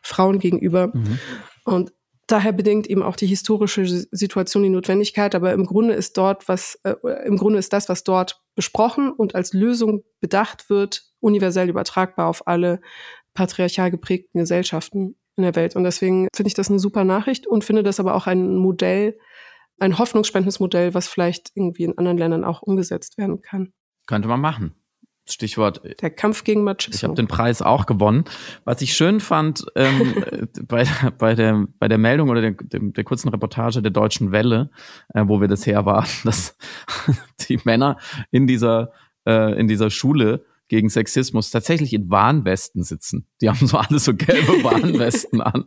Frauen gegenüber. Mhm. Und daher bedingt eben auch die historische Situation die Notwendigkeit, aber im Grunde ist dort was, äh, im Grunde ist das, was dort besprochen und als Lösung bedacht wird, universell übertragbar auf alle patriarchal geprägten Gesellschaften in der Welt. Und deswegen finde ich das eine super Nachricht und finde das aber auch ein Modell, ein hoffnungsspendendes Modell, was vielleicht irgendwie in anderen Ländern auch umgesetzt werden kann. Könnte man machen. Stichwort. Der Kampf gegen Machismo. Ich habe den Preis auch gewonnen. Was ich schön fand ähm, [LAUGHS] bei, bei, der, bei der Meldung oder der, der, der kurzen Reportage der Deutschen Welle, äh, wo wir das her waren, [LAUGHS] dass die Männer in dieser, äh, in dieser Schule gegen Sexismus tatsächlich in Warnwesten sitzen. Die haben so alle so gelbe [LAUGHS] Warnwesten an.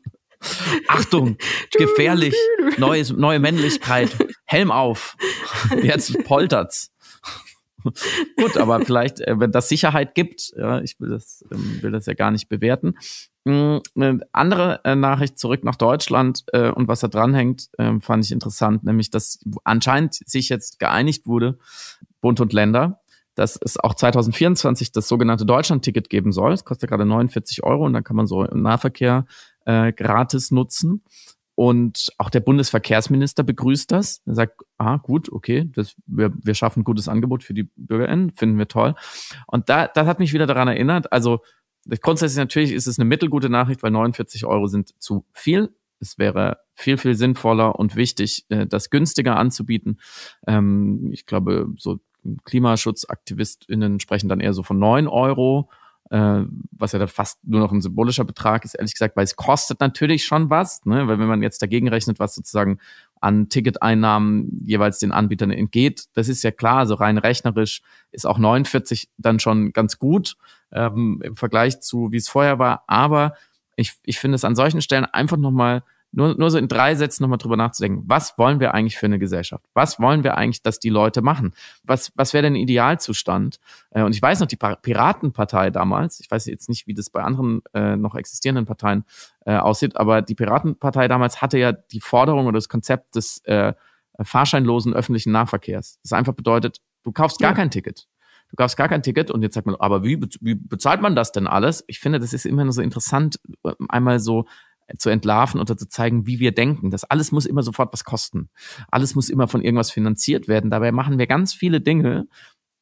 Achtung, gefährlich, neues, neue Männlichkeit, Helm auf, jetzt poltert's. Gut, aber vielleicht, äh, wenn das Sicherheit gibt, ja, ich will das, ähm, will das ja gar nicht bewerten. Mhm, eine andere äh, Nachricht zurück nach Deutschland äh, und was da dranhängt, äh, fand ich interessant, nämlich, dass anscheinend sich jetzt geeinigt wurde, Bund und Länder, dass es auch 2024 das sogenannte Deutschland-Ticket geben soll. Es kostet gerade 49 Euro und dann kann man so im Nahverkehr gratis nutzen. Und auch der Bundesverkehrsminister begrüßt das. Er sagt, ah, gut, okay, das, wir, wir schaffen ein gutes Angebot für die BürgerInnen, finden wir toll. Und da, das hat mich wieder daran erinnert, also grundsätzlich natürlich ist es eine mittelgute Nachricht, weil 49 Euro sind zu viel. Es wäre viel, viel sinnvoller und wichtig, äh, das günstiger anzubieten. Ähm, ich glaube, so KlimaschutzaktivistInnen sprechen dann eher so von neun Euro, äh, was ja dann fast nur noch ein symbolischer Betrag ist, ehrlich gesagt, weil es kostet natürlich schon was, ne? weil wenn man jetzt dagegen rechnet, was sozusagen an Ticketeinnahmen jeweils den Anbietern entgeht, das ist ja klar, also rein rechnerisch ist auch 49 dann schon ganz gut ähm, im Vergleich zu, wie es vorher war, aber ich, ich finde es an solchen Stellen einfach nochmal nur, nur so in drei Sätzen nochmal drüber nachzudenken. Was wollen wir eigentlich für eine Gesellschaft? Was wollen wir eigentlich, dass die Leute machen? Was, was wäre denn ein Idealzustand? Äh, und ich weiß noch, die Piratenpartei damals, ich weiß jetzt nicht, wie das bei anderen äh, noch existierenden Parteien äh, aussieht, aber die Piratenpartei damals hatte ja die Forderung oder das Konzept des äh, fahrscheinlosen öffentlichen Nahverkehrs. Das einfach bedeutet, du kaufst gar ja. kein Ticket. Du kaufst gar kein Ticket und jetzt sagt man, aber wie, wie bezahlt man das denn alles? Ich finde, das ist immer nur so interessant, einmal so zu entlarven oder zu zeigen, wie wir denken. Das alles muss immer sofort was kosten. Alles muss immer von irgendwas finanziert werden. Dabei machen wir ganz viele Dinge,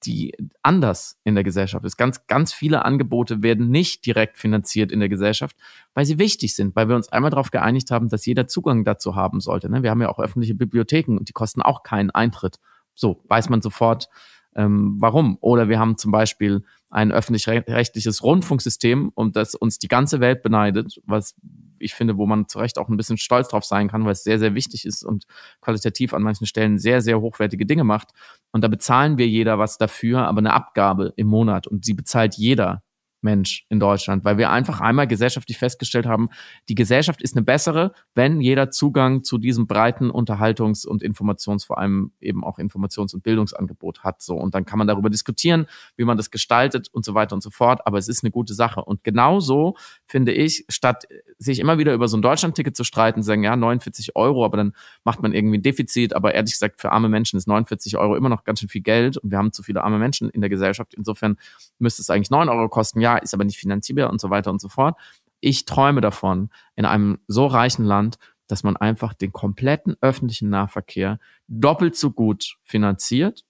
die anders in der Gesellschaft ist. Ganz, ganz viele Angebote werden nicht direkt finanziert in der Gesellschaft, weil sie wichtig sind, weil wir uns einmal darauf geeinigt haben, dass jeder Zugang dazu haben sollte. Ne? Wir haben ja auch öffentliche Bibliotheken und die kosten auch keinen Eintritt. So weiß man sofort, ähm, warum. Oder wir haben zum Beispiel ein öffentlich-rechtliches Rundfunksystem, um das uns die ganze Welt beneidet, was ich finde, wo man zu Recht auch ein bisschen stolz drauf sein kann, weil es sehr, sehr wichtig ist und qualitativ an manchen Stellen sehr, sehr hochwertige Dinge macht. Und da bezahlen wir jeder was dafür, aber eine Abgabe im Monat und sie bezahlt jeder. Mensch in Deutschland, weil wir einfach einmal gesellschaftlich festgestellt haben, die Gesellschaft ist eine bessere, wenn jeder Zugang zu diesem breiten Unterhaltungs- und Informations-, vor allem eben auch Informations- und Bildungsangebot hat. So und dann kann man darüber diskutieren, wie man das gestaltet und so weiter und so fort. Aber es ist eine gute Sache und genauso finde ich, statt sich immer wieder über so ein Deutschlandticket zu streiten, sagen ja 49 Euro, aber dann macht man irgendwie ein Defizit. Aber ehrlich gesagt, für arme Menschen ist 49 Euro immer noch ganz schön viel Geld und wir haben zu viele arme Menschen in der Gesellschaft. Insofern müsste es eigentlich 9 Euro kosten. Ja, ja, ist aber nicht finanzierbar und so weiter und so fort. Ich träume davon, in einem so reichen Land, dass man einfach den kompletten öffentlichen Nahverkehr doppelt so gut finanziert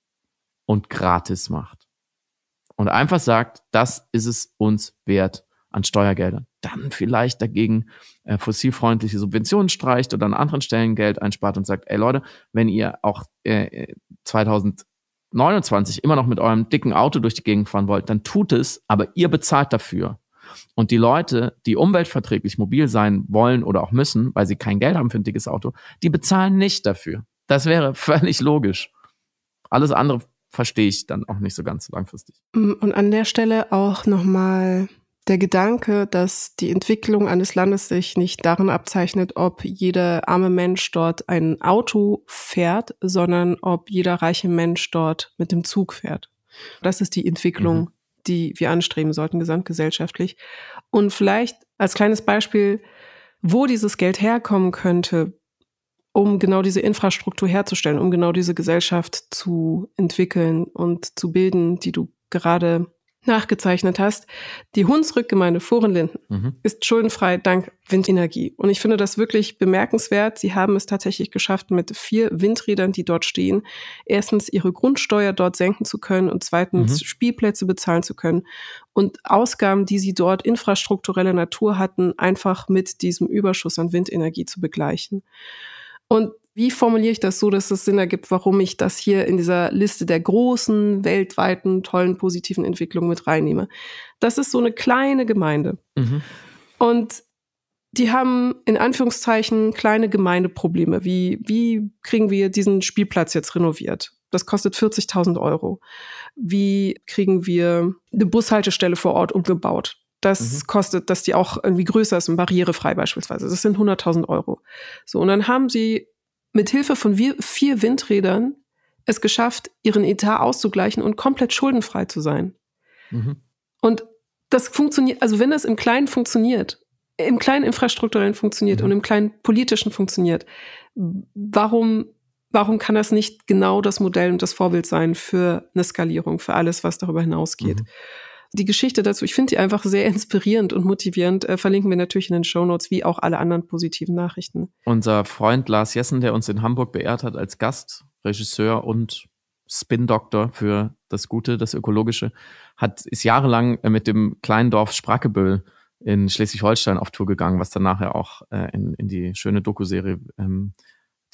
und gratis macht. Und einfach sagt, das ist es uns wert an Steuergeldern. Dann vielleicht dagegen äh, fossilfreundliche Subventionen streicht oder an anderen Stellen Geld einspart und sagt, ey Leute, wenn ihr auch äh, 2000 29 immer noch mit eurem dicken Auto durch die Gegend fahren wollt, dann tut es, aber ihr bezahlt dafür. Und die Leute, die umweltverträglich mobil sein wollen oder auch müssen, weil sie kein Geld haben für ein dickes Auto, die bezahlen nicht dafür. Das wäre [LAUGHS] völlig logisch. Alles andere verstehe ich dann auch nicht so ganz langfristig. Und an der Stelle auch nochmal der Gedanke, dass die Entwicklung eines Landes sich nicht darin abzeichnet, ob jeder arme Mensch dort ein Auto fährt, sondern ob jeder reiche Mensch dort mit dem Zug fährt. Das ist die Entwicklung, mhm. die wir anstreben sollten, gesamtgesellschaftlich. Und vielleicht als kleines Beispiel, wo dieses Geld herkommen könnte, um genau diese Infrastruktur herzustellen, um genau diese Gesellschaft zu entwickeln und zu bilden, die du gerade nachgezeichnet hast. Die Hunsrückgemeinde Vorenlinden mhm. ist schuldenfrei dank Windenergie. Und ich finde das wirklich bemerkenswert. Sie haben es tatsächlich geschafft, mit vier Windrädern, die dort stehen, erstens ihre Grundsteuer dort senken zu können und zweitens mhm. Spielplätze bezahlen zu können und Ausgaben, die sie dort infrastruktureller Natur hatten, einfach mit diesem Überschuss an Windenergie zu begleichen. Und wie formuliere ich das so, dass es Sinn ergibt, warum ich das hier in dieser Liste der großen, weltweiten, tollen, positiven Entwicklungen mit reinnehme? Das ist so eine kleine Gemeinde. Mhm. Und die haben in Anführungszeichen kleine Gemeindeprobleme. Wie, wie kriegen wir diesen Spielplatz jetzt renoviert? Das kostet 40.000 Euro. Wie kriegen wir eine Bushaltestelle vor Ort umgebaut? Das mhm. kostet, dass die auch irgendwie größer ist und barrierefrei beispielsweise. Das sind 100.000 Euro. So, und dann haben sie mit Hilfe von vier Windrädern es geschafft, ihren Etat auszugleichen und komplett schuldenfrei zu sein. Mhm. Und das funktioniert, also wenn das im Kleinen funktioniert, im kleinen infrastrukturellen funktioniert mhm. und im kleinen politischen funktioniert, warum, warum kann das nicht genau das Modell und das Vorbild sein für eine Skalierung, für alles, was darüber hinausgeht? Mhm. Die Geschichte dazu, ich finde die einfach sehr inspirierend und motivierend, äh, verlinken wir natürlich in den Show Notes, wie auch alle anderen positiven Nachrichten. Unser Freund Lars Jessen, der uns in Hamburg beehrt hat als Gast, Regisseur und Spin-Doktor für das Gute, das Ökologische, hat, ist jahrelang äh, mit dem kleinen Dorf Sprakeböll in Schleswig-Holstein auf Tour gegangen, was dann nachher auch äh, in, in die schöne Doku-Serie ähm,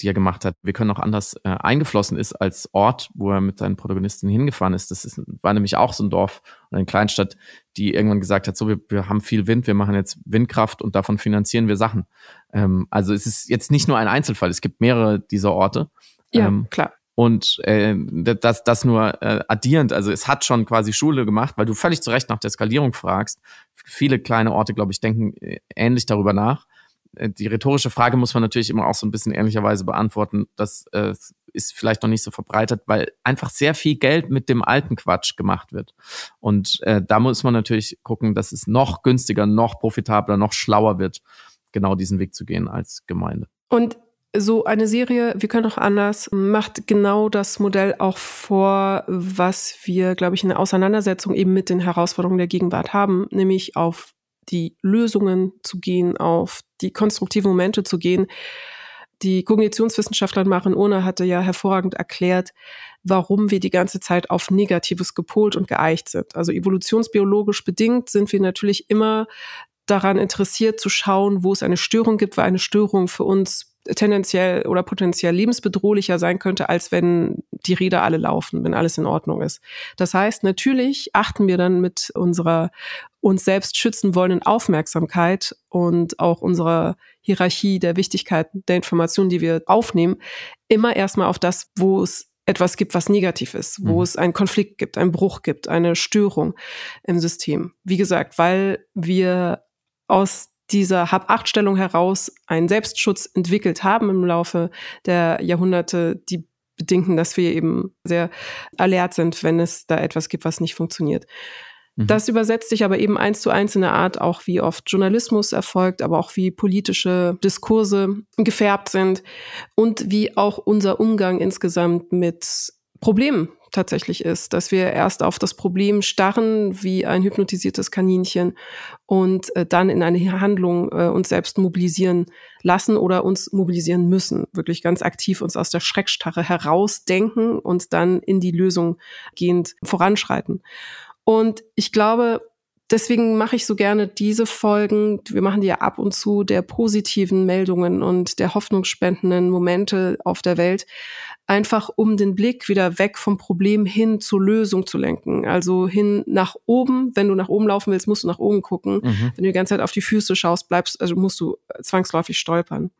die er gemacht hat, wir können auch anders äh, eingeflossen ist als Ort, wo er mit seinen Protagonisten hingefahren ist. Das ist, war nämlich auch so ein Dorf oder eine Kleinstadt, die irgendwann gesagt hat, so, wir, wir haben viel Wind, wir machen jetzt Windkraft und davon finanzieren wir Sachen. Ähm, also es ist jetzt nicht nur ein Einzelfall, es gibt mehrere dieser Orte. Ja, ähm, klar. Und äh, das, das nur äh, addierend, also es hat schon quasi Schule gemacht, weil du völlig zu Recht nach der Skalierung fragst. Viele kleine Orte, glaube ich, denken äh, ähnlich darüber nach. Äh, die rhetorische Frage muss man natürlich immer auch so ein bisschen ähnlicherweise beantworten. Das äh, ist vielleicht noch nicht so verbreitet, weil einfach sehr viel Geld mit dem alten Quatsch gemacht wird. Und äh, da muss man natürlich gucken, dass es noch günstiger, noch profitabler, noch schlauer wird, genau diesen Weg zu gehen als Gemeinde. Und so eine Serie, wir können auch anders, macht genau das Modell auch vor, was wir, glaube ich, in der Auseinandersetzung eben mit den Herausforderungen der Gegenwart haben, nämlich auf die Lösungen zu gehen, auf die konstruktiven Momente zu gehen. Die Kognitionswissenschaftlerin Maren Ohne hatte ja hervorragend erklärt, warum wir die ganze Zeit auf Negatives gepolt und geeicht sind. Also evolutionsbiologisch bedingt sind wir natürlich immer daran interessiert zu schauen, wo es eine Störung gibt, weil eine Störung für uns tendenziell oder potenziell lebensbedrohlicher sein könnte, als wenn die Räder alle laufen, wenn alles in Ordnung ist. Das heißt, natürlich achten wir dann mit unserer uns selbst schützen wollenden Aufmerksamkeit und auch unserer Hierarchie der Wichtigkeit der Informationen, die wir aufnehmen, immer erstmal auf das, wo es etwas gibt, was negativ ist, wo mhm. es einen Konflikt gibt, einen Bruch gibt, eine Störung im System. Wie gesagt, weil wir aus dieser Hab-Acht-Stellung heraus einen Selbstschutz entwickelt haben im Laufe der Jahrhunderte, die bedingen, dass wir eben sehr alert sind, wenn es da etwas gibt, was nicht funktioniert. Mhm. Das übersetzt sich aber eben eins zu eins in eine Art, auch wie oft Journalismus erfolgt, aber auch wie politische Diskurse gefärbt sind und wie auch unser Umgang insgesamt mit Problemen tatsächlich ist, dass wir erst auf das Problem starren wie ein hypnotisiertes Kaninchen und äh, dann in eine Handlung äh, uns selbst mobilisieren lassen oder uns mobilisieren müssen, wirklich ganz aktiv uns aus der Schreckstarre herausdenken und dann in die Lösung gehend voranschreiten. Und ich glaube, deswegen mache ich so gerne diese Folgen. Wir machen die ja ab und zu der positiven Meldungen und der hoffnungsspendenden Momente auf der Welt, einfach um den Blick wieder weg vom Problem hin zur Lösung zu lenken. Also hin nach oben. Wenn du nach oben laufen willst, musst du nach oben gucken. Mhm. Wenn du die ganze Zeit auf die Füße schaust, bleibst, also musst du zwangsläufig stolpern.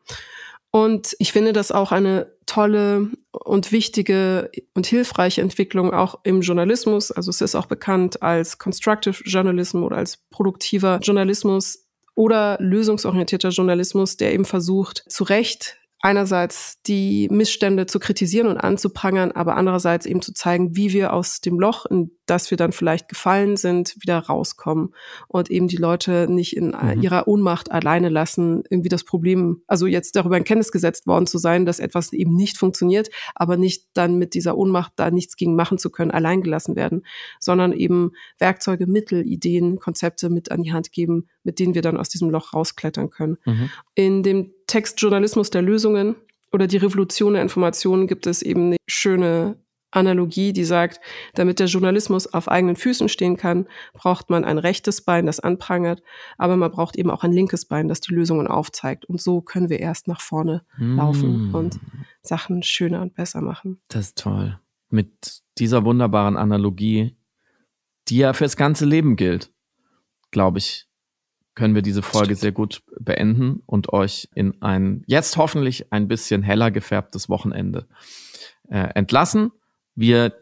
Und ich finde das auch eine tolle und wichtige und hilfreiche Entwicklung auch im Journalismus. Also es ist auch bekannt als Constructive Journalism oder als produktiver Journalismus oder lösungsorientierter Journalismus, der eben versucht, zu Recht einerseits die Missstände zu kritisieren und anzuprangern, aber andererseits eben zu zeigen, wie wir aus dem Loch, in das wir dann vielleicht gefallen sind, wieder rauskommen und eben die Leute nicht in mhm. ihrer Ohnmacht alleine lassen, irgendwie das Problem, also jetzt darüber in Kenntnis gesetzt worden zu sein, dass etwas eben nicht funktioniert, aber nicht dann mit dieser Ohnmacht da nichts gegen machen zu können, allein gelassen werden, sondern eben Werkzeuge, Mittel, Ideen, Konzepte mit an die Hand geben, mit denen wir dann aus diesem Loch rausklettern können. Mhm. In dem Text Journalismus der Lösungen oder die Revolution der Informationen gibt es eben eine schöne Analogie, die sagt, damit der Journalismus auf eigenen Füßen stehen kann, braucht man ein rechtes Bein, das anprangert, aber man braucht eben auch ein linkes Bein, das die Lösungen aufzeigt. Und so können wir erst nach vorne mm. laufen und Sachen schöner und besser machen. Das ist toll. Mit dieser wunderbaren Analogie, die ja fürs ganze Leben gilt, glaube ich, können wir diese Folge sehr gut beenden und euch in ein jetzt hoffentlich ein bisschen heller gefärbtes Wochenende äh, entlassen. Wir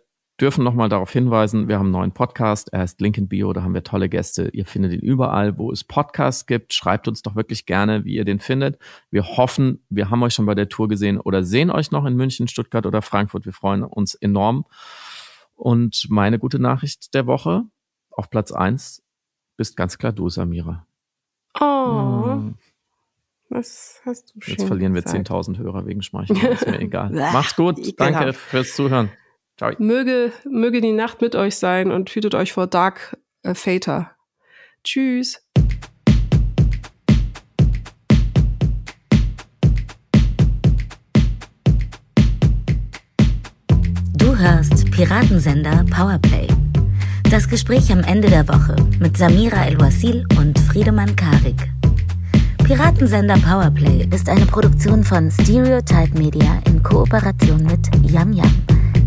dürfen nochmal darauf hinweisen, wir haben einen neuen Podcast, er heißt Link in Bio, da haben wir tolle Gäste. Ihr findet ihn überall, wo es Podcasts gibt. Schreibt uns doch wirklich gerne, wie ihr den findet. Wir hoffen, wir haben euch schon bei der Tour gesehen oder sehen euch noch in München, Stuttgart oder Frankfurt. Wir freuen uns enorm. Und meine gute Nachricht der Woche auf Platz eins bist ganz klar du, Samira. Oh. Was hast du schön Jetzt verlieren wir 10.000 Hörer wegen Schmeichel. Ist mir [LAUGHS] egal. Macht's gut. Danke fürs Zuhören. Ciao. Möge, möge die Nacht mit euch sein und hütet euch vor Dark äh, Vater. Tschüss. Du hörst Piratensender Powerplay. Das Gespräch am Ende der Woche mit Samira El-Wasil und Friedemann Karik. Piratensender Powerplay ist eine Produktion von Stereotype Media in Kooperation mit Yam Yam,